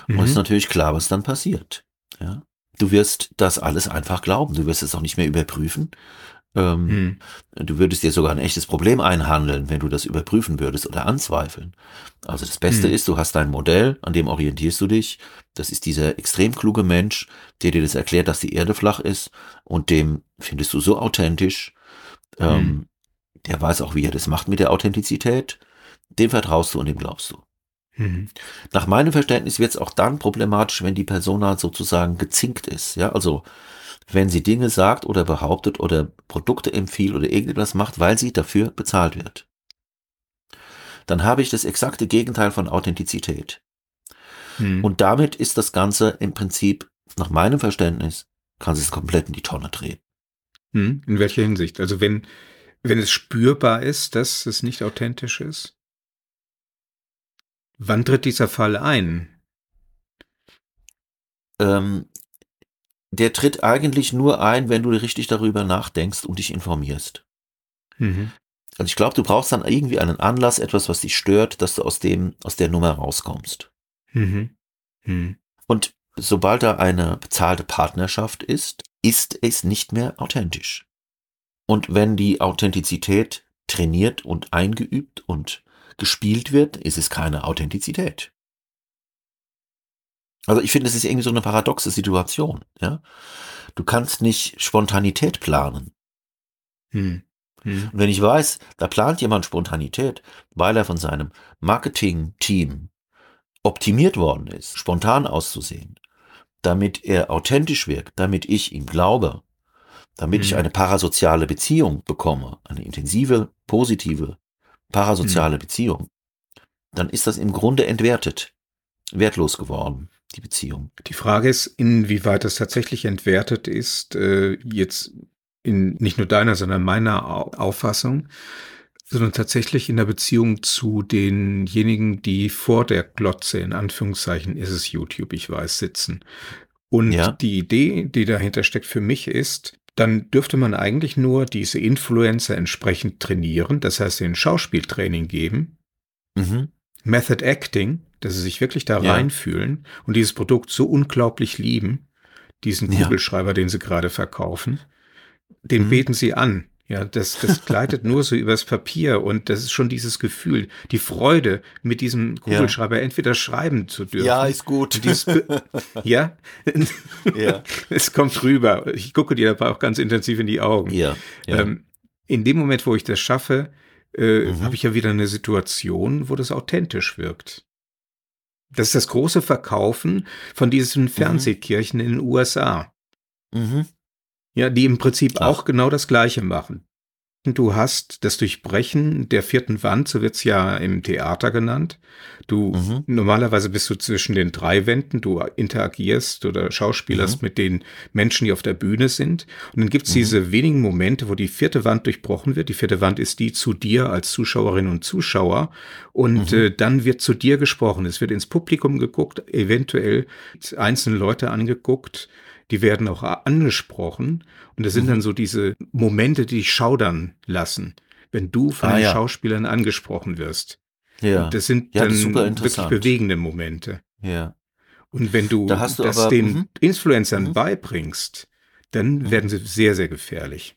Und es ist Mhm. natürlich klar, was dann passiert. Ja? Du wirst das alles einfach glauben. Du wirst es auch nicht mehr überprüfen. Ähm, Mhm. Du würdest dir sogar ein echtes Problem einhandeln, wenn du das überprüfen würdest oder anzweifeln. Also das Beste Hm. ist, du hast dein Modell, an dem orientierst du dich. Das ist dieser extrem kluge Mensch, der dir das erklärt, dass die Erde flach ist und dem findest du so authentisch. Ähm, Hm. Der weiß auch, wie er das macht mit der Authentizität. Dem vertraust du und dem glaubst du. Mhm. Nach meinem Verständnis wird es auch dann problematisch, wenn die Persona sozusagen gezinkt ist. Ja, also wenn sie Dinge sagt oder behauptet oder Produkte empfiehlt oder irgendetwas macht, weil sie dafür bezahlt wird. Dann habe ich das exakte Gegenteil von Authentizität. Mhm. Und damit ist das Ganze im Prinzip, nach meinem Verständnis, kann es komplett in die Tonne drehen. Mhm. In welcher Hinsicht? Also wenn, wenn es spürbar ist, dass es nicht authentisch ist? Wann tritt dieser Fall ein? Ähm, der tritt eigentlich nur ein, wenn du richtig darüber nachdenkst und dich informierst. Mhm. Also ich glaube, du brauchst dann irgendwie einen Anlass, etwas, was dich stört, dass du aus dem, aus der Nummer rauskommst. Mhm. Mhm. Und sobald da eine bezahlte Partnerschaft ist, ist es nicht mehr authentisch. Und wenn die Authentizität trainiert und eingeübt und gespielt wird, ist es keine Authentizität. Also ich finde, es ist irgendwie so eine paradoxe Situation. Ja? Du kannst nicht Spontanität planen. Hm. Hm. Und wenn ich weiß, da plant jemand Spontanität, weil er von seinem Marketing-Team optimiert worden ist, spontan auszusehen, damit er authentisch wirkt, damit ich ihm glaube, damit hm. ich eine parasoziale Beziehung bekomme, eine intensive, positive, parasoziale hm. Beziehung, dann ist das im Grunde entwertet, wertlos geworden die Beziehung. Die Frage ist, inwieweit das tatsächlich entwertet ist, äh, jetzt in nicht nur deiner, sondern meiner Auffassung, sondern tatsächlich in der Beziehung zu denjenigen, die vor der Glotze, in Anführungszeichen ist es YouTube, ich weiß, sitzen. Und ja. die Idee, die dahinter steckt für mich ist, dann dürfte man eigentlich nur diese Influencer entsprechend trainieren, das heißt den Schauspieltraining geben, mhm. Method Acting, dass sie sich wirklich da ja. reinfühlen und dieses Produkt so unglaublich lieben, diesen Kugelschreiber, ja. den sie gerade verkaufen, den mhm. beten sie an. Ja, das, das gleitet nur so übers Papier und das ist schon dieses Gefühl, die Freude, mit diesem Kugelschreiber ja. entweder schreiben zu dürfen. Ja, ist gut. ja? ja. Es kommt rüber. Ich gucke dir dabei auch ganz intensiv in die Augen. Ja. ja. Ähm, in dem Moment, wo ich das schaffe, äh, mhm. habe ich ja wieder eine Situation, wo das authentisch wirkt. Das ist das große Verkaufen von diesen mhm. Fernsehkirchen mhm. in den USA. Mhm. Ja, die im Prinzip Ach. auch genau das Gleiche machen. Du hast das Durchbrechen der vierten Wand, so wird's ja im Theater genannt. Du mhm. normalerweise bist du zwischen den drei Wänden, du interagierst oder schauspielerst mhm. mit den Menschen, die auf der Bühne sind. Und dann gibt's mhm. diese wenigen Momente, wo die vierte Wand durchbrochen wird. Die vierte Wand ist die zu dir als Zuschauerin und Zuschauer. Und mhm. äh, dann wird zu dir gesprochen. Es wird ins Publikum geguckt, eventuell einzelne Leute angeguckt die werden auch angesprochen. Und das sind mhm. dann so diese Momente, die dich schaudern lassen, wenn du von ah, den ja. Schauspielern angesprochen wirst. Ja. Und das sind ja, dann wirklich bewegende Momente. Ja. Und wenn du, da du das aber, den mhm. Influencern mhm. beibringst, dann werden sie sehr, sehr gefährlich.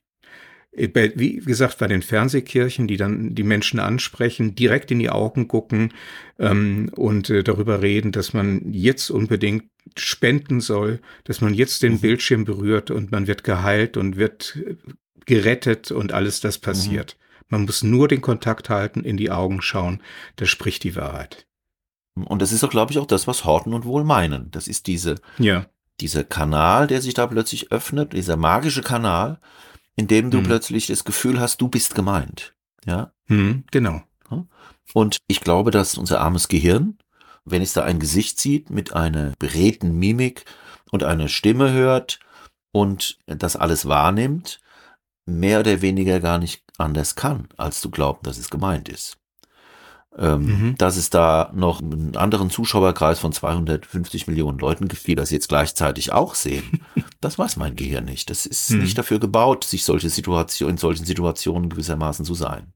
Äh, wie gesagt, bei den Fernsehkirchen, die dann die Menschen ansprechen, direkt in die Augen gucken ähm, und äh, darüber reden, dass man jetzt unbedingt spenden soll, dass man jetzt den mhm. Bildschirm berührt und man wird geheilt und wird äh, gerettet und alles das passiert. Mhm. Man muss nur den Kontakt halten, in die Augen schauen, das spricht die Wahrheit. Und das ist doch, glaube ich, auch das, was Horten und Wohl meinen. Das ist diese, ja. dieser Kanal, der sich da plötzlich öffnet, dieser magische Kanal, in dem du hm. plötzlich das Gefühl hast, du bist gemeint. Ja. Hm, genau. Und ich glaube, dass unser armes Gehirn, wenn es da ein Gesicht sieht mit einer beredten Mimik und eine Stimme hört und das alles wahrnimmt, mehr oder weniger gar nicht anders kann, als zu glauben, dass es gemeint ist. Ähm, mhm. Dass es da noch einen anderen Zuschauerkreis von 250 Millionen Leuten gibt, die das jetzt gleichzeitig auch sehen, das weiß mein Gehirn nicht. Das ist mhm. nicht dafür gebaut, sich solche Situationen, in solchen Situationen gewissermaßen zu sein.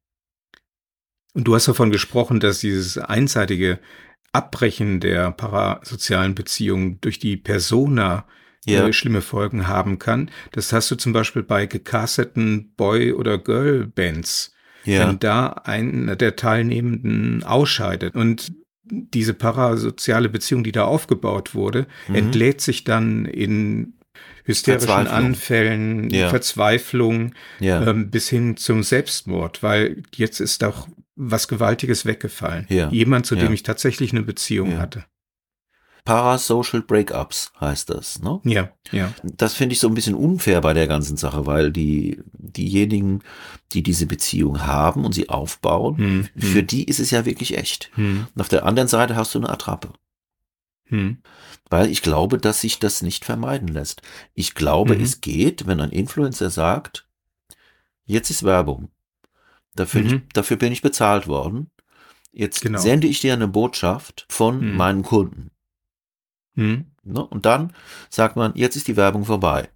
Und du hast davon gesprochen, dass dieses einseitige Abbrechen der parasozialen Beziehungen durch die Persona ja. äh, schlimme Folgen haben kann. Das hast du zum Beispiel bei gecasteten Boy- oder Girl-Bands ja. wenn da einer der Teilnehmenden ausscheidet und diese parasoziale Beziehung, die da aufgebaut wurde, mhm. entlädt sich dann in hysterischen Anfällen, ja. Verzweiflung ja. Ähm, bis hin zum Selbstmord, weil jetzt ist doch was Gewaltiges weggefallen. Ja. Jemand, zu dem ich tatsächlich eine Beziehung hatte. Parasocial Breakups heißt das, ne? Ja, ja. Das finde ich so ein bisschen unfair bei der ganzen Sache, weil die, diejenigen, die diese Beziehung haben und sie aufbauen, hm, hm. für die ist es ja wirklich echt. Hm. Und auf der anderen Seite hast du eine Attrappe. Hm. Weil ich glaube, dass sich das nicht vermeiden lässt. Ich glaube, mhm. es geht, wenn ein Influencer sagt, jetzt ist Werbung. Dafür, mhm. ich, dafür bin ich bezahlt worden. Jetzt genau. sende ich dir eine Botschaft von mhm. meinen Kunden. Hm. Ne? Und dann sagt man, jetzt ist die Werbung vorbei.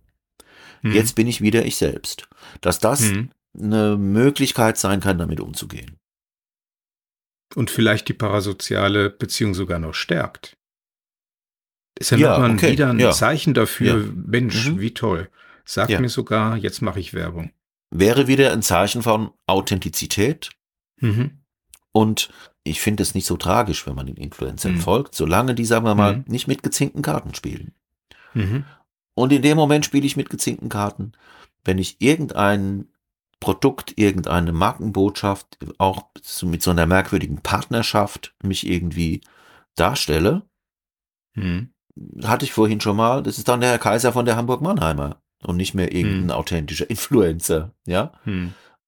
Hm. Jetzt bin ich wieder ich selbst. Dass das hm. eine Möglichkeit sein kann, damit umzugehen. Und vielleicht die parasoziale Beziehung sogar noch stärkt. Ist ja, Ja, nochmal okay, wieder ein ja. Zeichen dafür, Ja. Mensch, Mhm. wie toll. Sagt mir sogar, jetzt mache ich Werbung. Wäre wieder ein Zeichen von Authentizität. Mhm. Und ich finde es nicht so tragisch, wenn man den Influencern Mhm. folgt, solange die, sagen wir mal, Mhm. nicht mit gezinkten Karten spielen. Mhm. Und in dem Moment spiele ich mit gezinkten Karten, wenn ich irgendein Produkt, irgendeine Markenbotschaft, auch mit so einer merkwürdigen Partnerschaft mich irgendwie darstelle, Mhm. hatte ich vorhin schon mal, das ist dann der Herr Kaiser von der Hamburg-Mannheimer und nicht mehr irgendein Hm. authentischer Influencer, ja?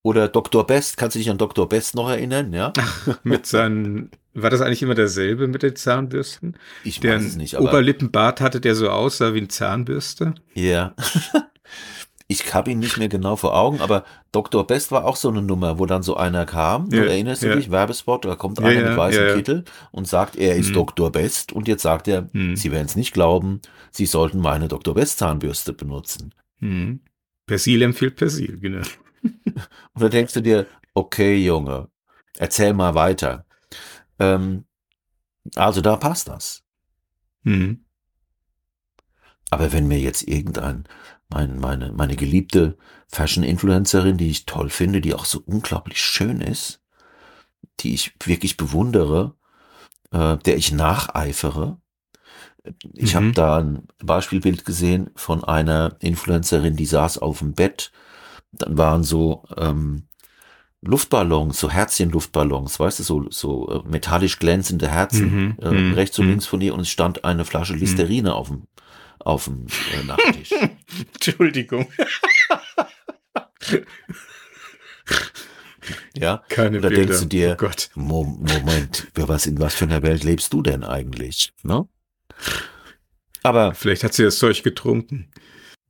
Mhm. Oder Dr. Best, kannst du dich an Dr. Best noch erinnern, ja? Mit seinen, war das eigentlich immer derselbe mit den Zahnbürsten? Ich Der weiß es nicht, aber Oberlippenbart hatte, der so aussah wie eine Zahnbürste? ja. Ich habe ihn nicht mehr genau vor Augen, aber Dr. Best war auch so eine Nummer, wo dann so einer kam, Ja, du erinnerst du ja. dich, Werbespot, da kommt einer ja, mit weißem. Kittel und sagt, er ist Hm. Dr. Best und jetzt sagt er, Hm. Sie werden es nicht glauben, Sie sollten meine Dr. Best Zahnbürste benutzen. Mhm. Persil empfiehlt Persil, genau. Und da denkst du dir, okay, Junge, erzähl mal weiter. Ähm, also da passt das. Mhm. Aber wenn mir jetzt irgendein, mein, meine, meine geliebte Fashion-Influencerin, die ich toll finde, die auch so unglaublich schön ist, die ich wirklich bewundere, äh, der ich nacheifere. Ich Mhm. habe da ein Beispielbild gesehen von einer Influencerin, die saß auf dem Bett. Dann waren so ähm, Luftballons, so Herzchen-Luftballons, weißt du, so, so äh, metallisch glänzende Herzen Mhm, äh, mhm, rechts und mhm. links von ihr und es stand eine Flasche Listerine auf dem, auf dem äh, Nachttisch. Entschuldigung. ja, Keine Oder Bilder. denkst du dir- oh Gott. Mo Moment, was, in was für einer Welt lebst du denn eigentlich? Ne? Aber Vielleicht hat sie das Zeug getrunken.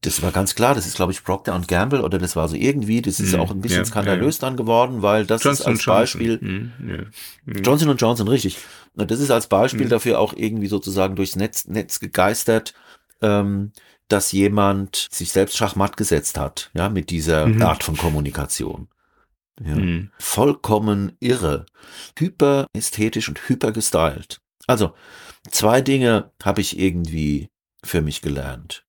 Das war ganz klar, das ist, glaube ich, Procter Gamble oder das war so irgendwie, das ist Mhm, auch ein bisschen ja, skandalös dann geworden, weil das ist als Beispiel, Mhm, ja. Mhm. Johnson Johnson, richtig. Und das ist als Beispiel Mhm. dafür auch irgendwie sozusagen durchs Netz, Netz gegeistert, ähm, dass jemand sich selbst schachmatt gesetzt hat, ja, mit dieser Mhm. Art von Kommunikation. Ja. Mhm. Vollkommen irre. Hyperästhetisch und hypergestylt. Also, zwei Dinge habe ich irgendwie für mich gelernt.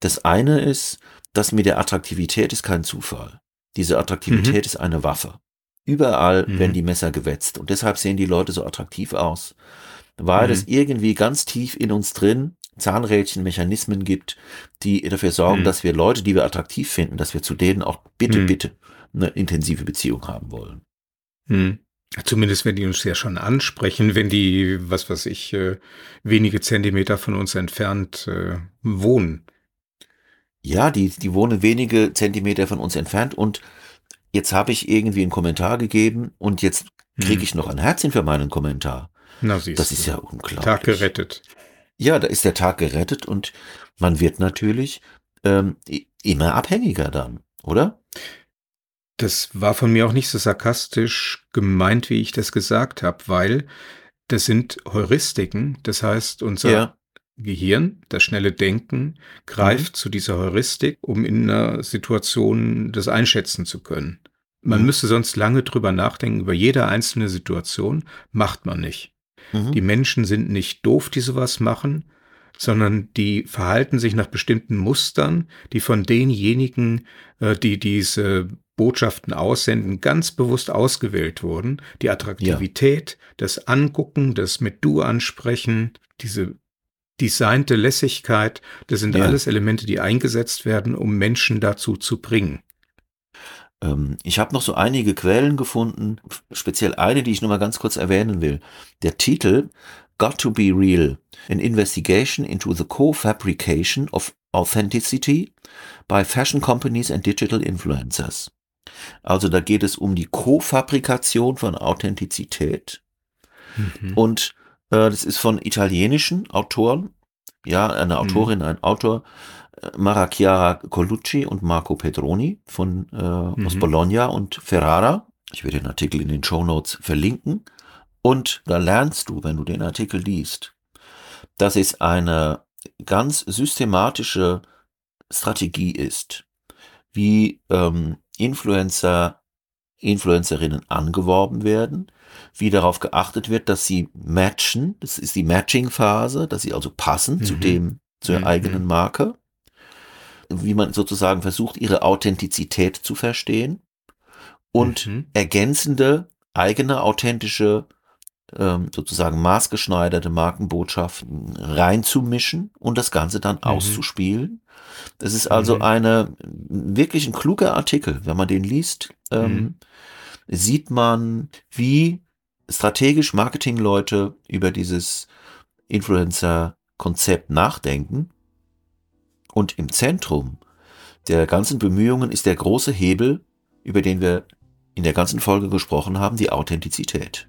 Das eine ist, dass mit der Attraktivität ist kein Zufall. Diese Attraktivität ist eine Waffe. Überall Mhm. werden die Messer gewetzt und deshalb sehen die Leute so attraktiv aus, weil Mhm. es irgendwie ganz tief in uns drin Zahnrädchen, Mechanismen gibt, die dafür sorgen, Mhm. dass wir Leute, die wir attraktiv finden, dass wir zu denen auch bitte, Mhm. bitte eine intensive Beziehung haben wollen. Hm. Zumindest wenn die uns ja schon ansprechen, wenn die, was weiß ich, äh, wenige Zentimeter von uns entfernt äh, wohnen. Ja, die, die wohnen wenige Zentimeter von uns entfernt und jetzt habe ich irgendwie einen Kommentar gegeben und jetzt kriege Hm. ich noch ein Herzchen für meinen Kommentar. Na, siehst Das ist ja unglaublich. Tag gerettet. Ja, da ist der Tag gerettet und man wird natürlich ähm, immer abhängiger dann, oder? Das war von mir auch nicht so sarkastisch gemeint, wie ich das gesagt habe, weil das sind Heuristiken. Das heißt, unser Ja. Gehirn, das schnelle Denken, greift Mhm. zu dieser Heuristik, um in einer Situation das einschätzen zu können. Man Mhm. müsste sonst lange drüber nachdenken, über jede einzelne Situation, macht man nicht. Mhm. Die Menschen sind nicht doof, die sowas machen, sondern die verhalten sich nach bestimmten Mustern, die von denjenigen, äh, die diese Botschaften aussenden, ganz bewusst ausgewählt wurden. Die Attraktivität, das Angucken, das mit Du ansprechen, diese designte Lässigkeit, das sind Ja. alles Elemente, die eingesetzt werden, um Menschen dazu zu bringen. Ähm, ich habe noch so einige Quellen gefunden, speziell eine, die ich nur mal ganz kurz erwähnen will. Der Titel Got to be Real, an investigation into the co-fabrication of authenticity by fashion companies and digital influencers. Also da geht es um die Co-Fabrikation von Authentizität Mhm. und äh, das ist von italienischen Autoren, ja, eine Autorin, ein Autor, äh, Mara Chiara Colucci und Marco Pedroni von äh, aus Mhm. Bologna und Ferrara. Ich werde den Artikel in den Show Notes verlinken. Und da lernst du, wenn du den Artikel liest, dass es eine ganz systematische Strategie ist, wie ähm, Influencer Influencerinnen angeworben werden, wie darauf geachtet wird, dass sie matchen, das ist die Matching-Phase, dass sie also passen mhm. zu dem, zur mhm. eigenen Marke, wie man sozusagen versucht, ihre Authentizität zu verstehen und mhm. ergänzende, eigene, authentische, ähm, sozusagen maßgeschneiderte Markenbotschaften reinzumischen und das Ganze dann mhm. auszuspielen. Das ist also mhm. eine wirklich ein kluger Artikel, wenn man den liest. Ähm, mhm. sieht man, wie strategisch Marketingleute über dieses Influencer-Konzept nachdenken. Und im Zentrum der ganzen Bemühungen ist der große Hebel, über den wir in der ganzen Folge gesprochen haben, die Authentizität.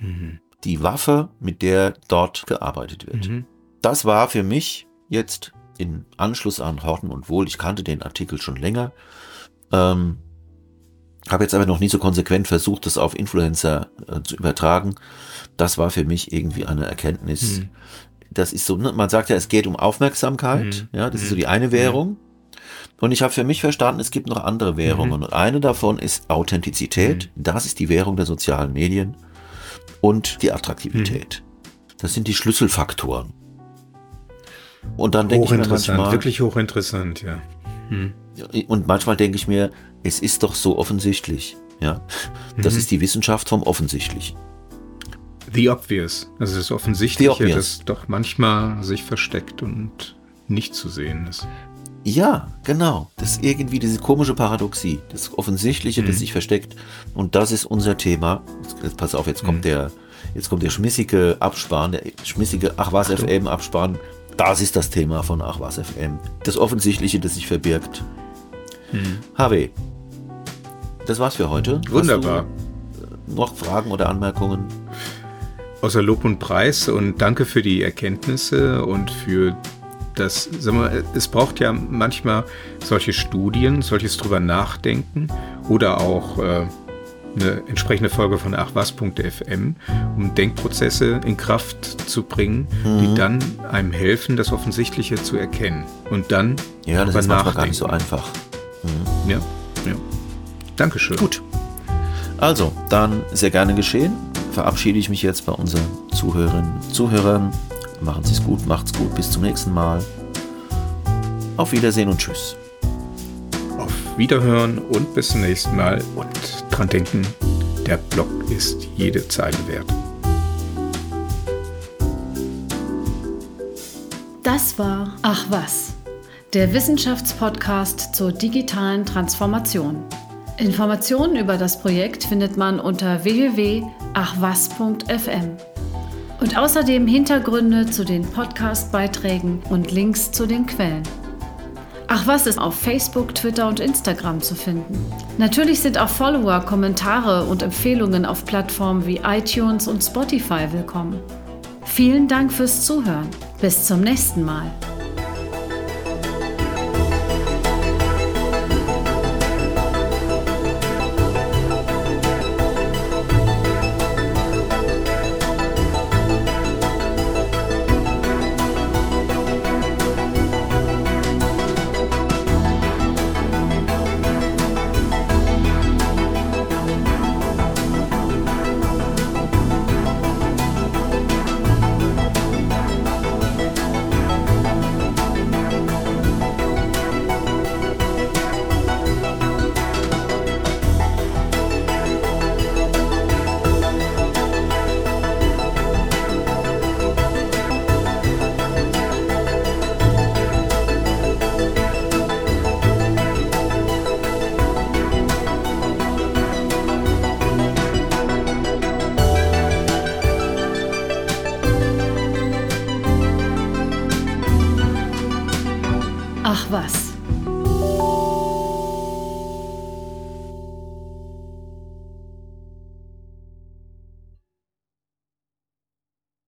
Mhm. Die Waffe, mit der dort gearbeitet wird. Mhm. Das war für mich jetzt in Anschluss an Horten und Wohl, ich kannte den Artikel schon länger, ähm, habe jetzt aber noch nie so konsequent versucht, das auf Influencer äh, zu übertragen. Das war für mich irgendwie eine Erkenntnis. Mhm. Das ist so, ne, man sagt ja, es geht um Aufmerksamkeit. Mhm. Ja, das ist so die eine mhm. Währung. Und ich habe für mich verstanden, es gibt noch andere Währungen. Mhm. Und eine davon ist Authentizität. Mhm. Das ist die Währung der sozialen Medien. Und die Attraktivität. Mhm. Das sind die Schlüsselfaktoren. Und dann denke ich mir manchmal. Wirklich hochinteressant, ja. Hm. Und manchmal denke ich mir, es ist doch so offensichtlich. Ja, das mhm. ist die Wissenschaft vom Offensichtlichen. The obvious. Also das Offensichtliche, das doch manchmal sich versteckt und nicht zu sehen ist. Ja, genau. Das ist irgendwie diese komische Paradoxie. Das Offensichtliche, mhm. das sich versteckt. Und das ist unser Thema. Jetzt, pass auf, jetzt kommt mhm. der, jetzt kommt der schmissige Abspann, der schmissige Ach was FM Abspann. Das ist das Thema von Ach was FM. Das Offensichtliche, das sich verbirgt. Hm. HW, das war's für heute. Wunderbar. noch Fragen oder Anmerkungen? Außer Lob und Preis und danke für die Erkenntnisse und für das, sagen wir, es braucht ja manchmal solche Studien, solches drüber nachdenken oder auch äh, eine entsprechende Folge von achwas.fm, um Denkprozesse in Kraft zu bringen, mhm. die dann einem helfen, das Offensichtliche zu erkennen. Und dann ja, das ist manchmal gar nicht so einfach. Mhm. Ja, ja. Dankeschön. Gut. Also, dann sehr gerne geschehen. Verabschiede ich mich jetzt bei unseren Zuhörerinnen und Zuhörern. Machen Sie es gut, macht's gut, bis zum nächsten Mal. Auf Wiedersehen und Tschüss. Auf Wiederhören und bis zum nächsten Mal. Und dran denken, der Blog ist jede Zeile wert. Das war Ach was, der Wissenschaftspodcast zur digitalen Transformation. Informationen über das Projekt findet man unter www.achwas.fm. Und außerdem Hintergründe zu den Podcast-Beiträgen und Links zu den Quellen. Ach was ist auf Facebook, Twitter und Instagram zu finden. Natürlich sind auch Follower, Kommentare und Empfehlungen auf Plattformen wie iTunes und Spotify willkommen. Vielen Dank fürs Zuhören. Bis zum nächsten Mal.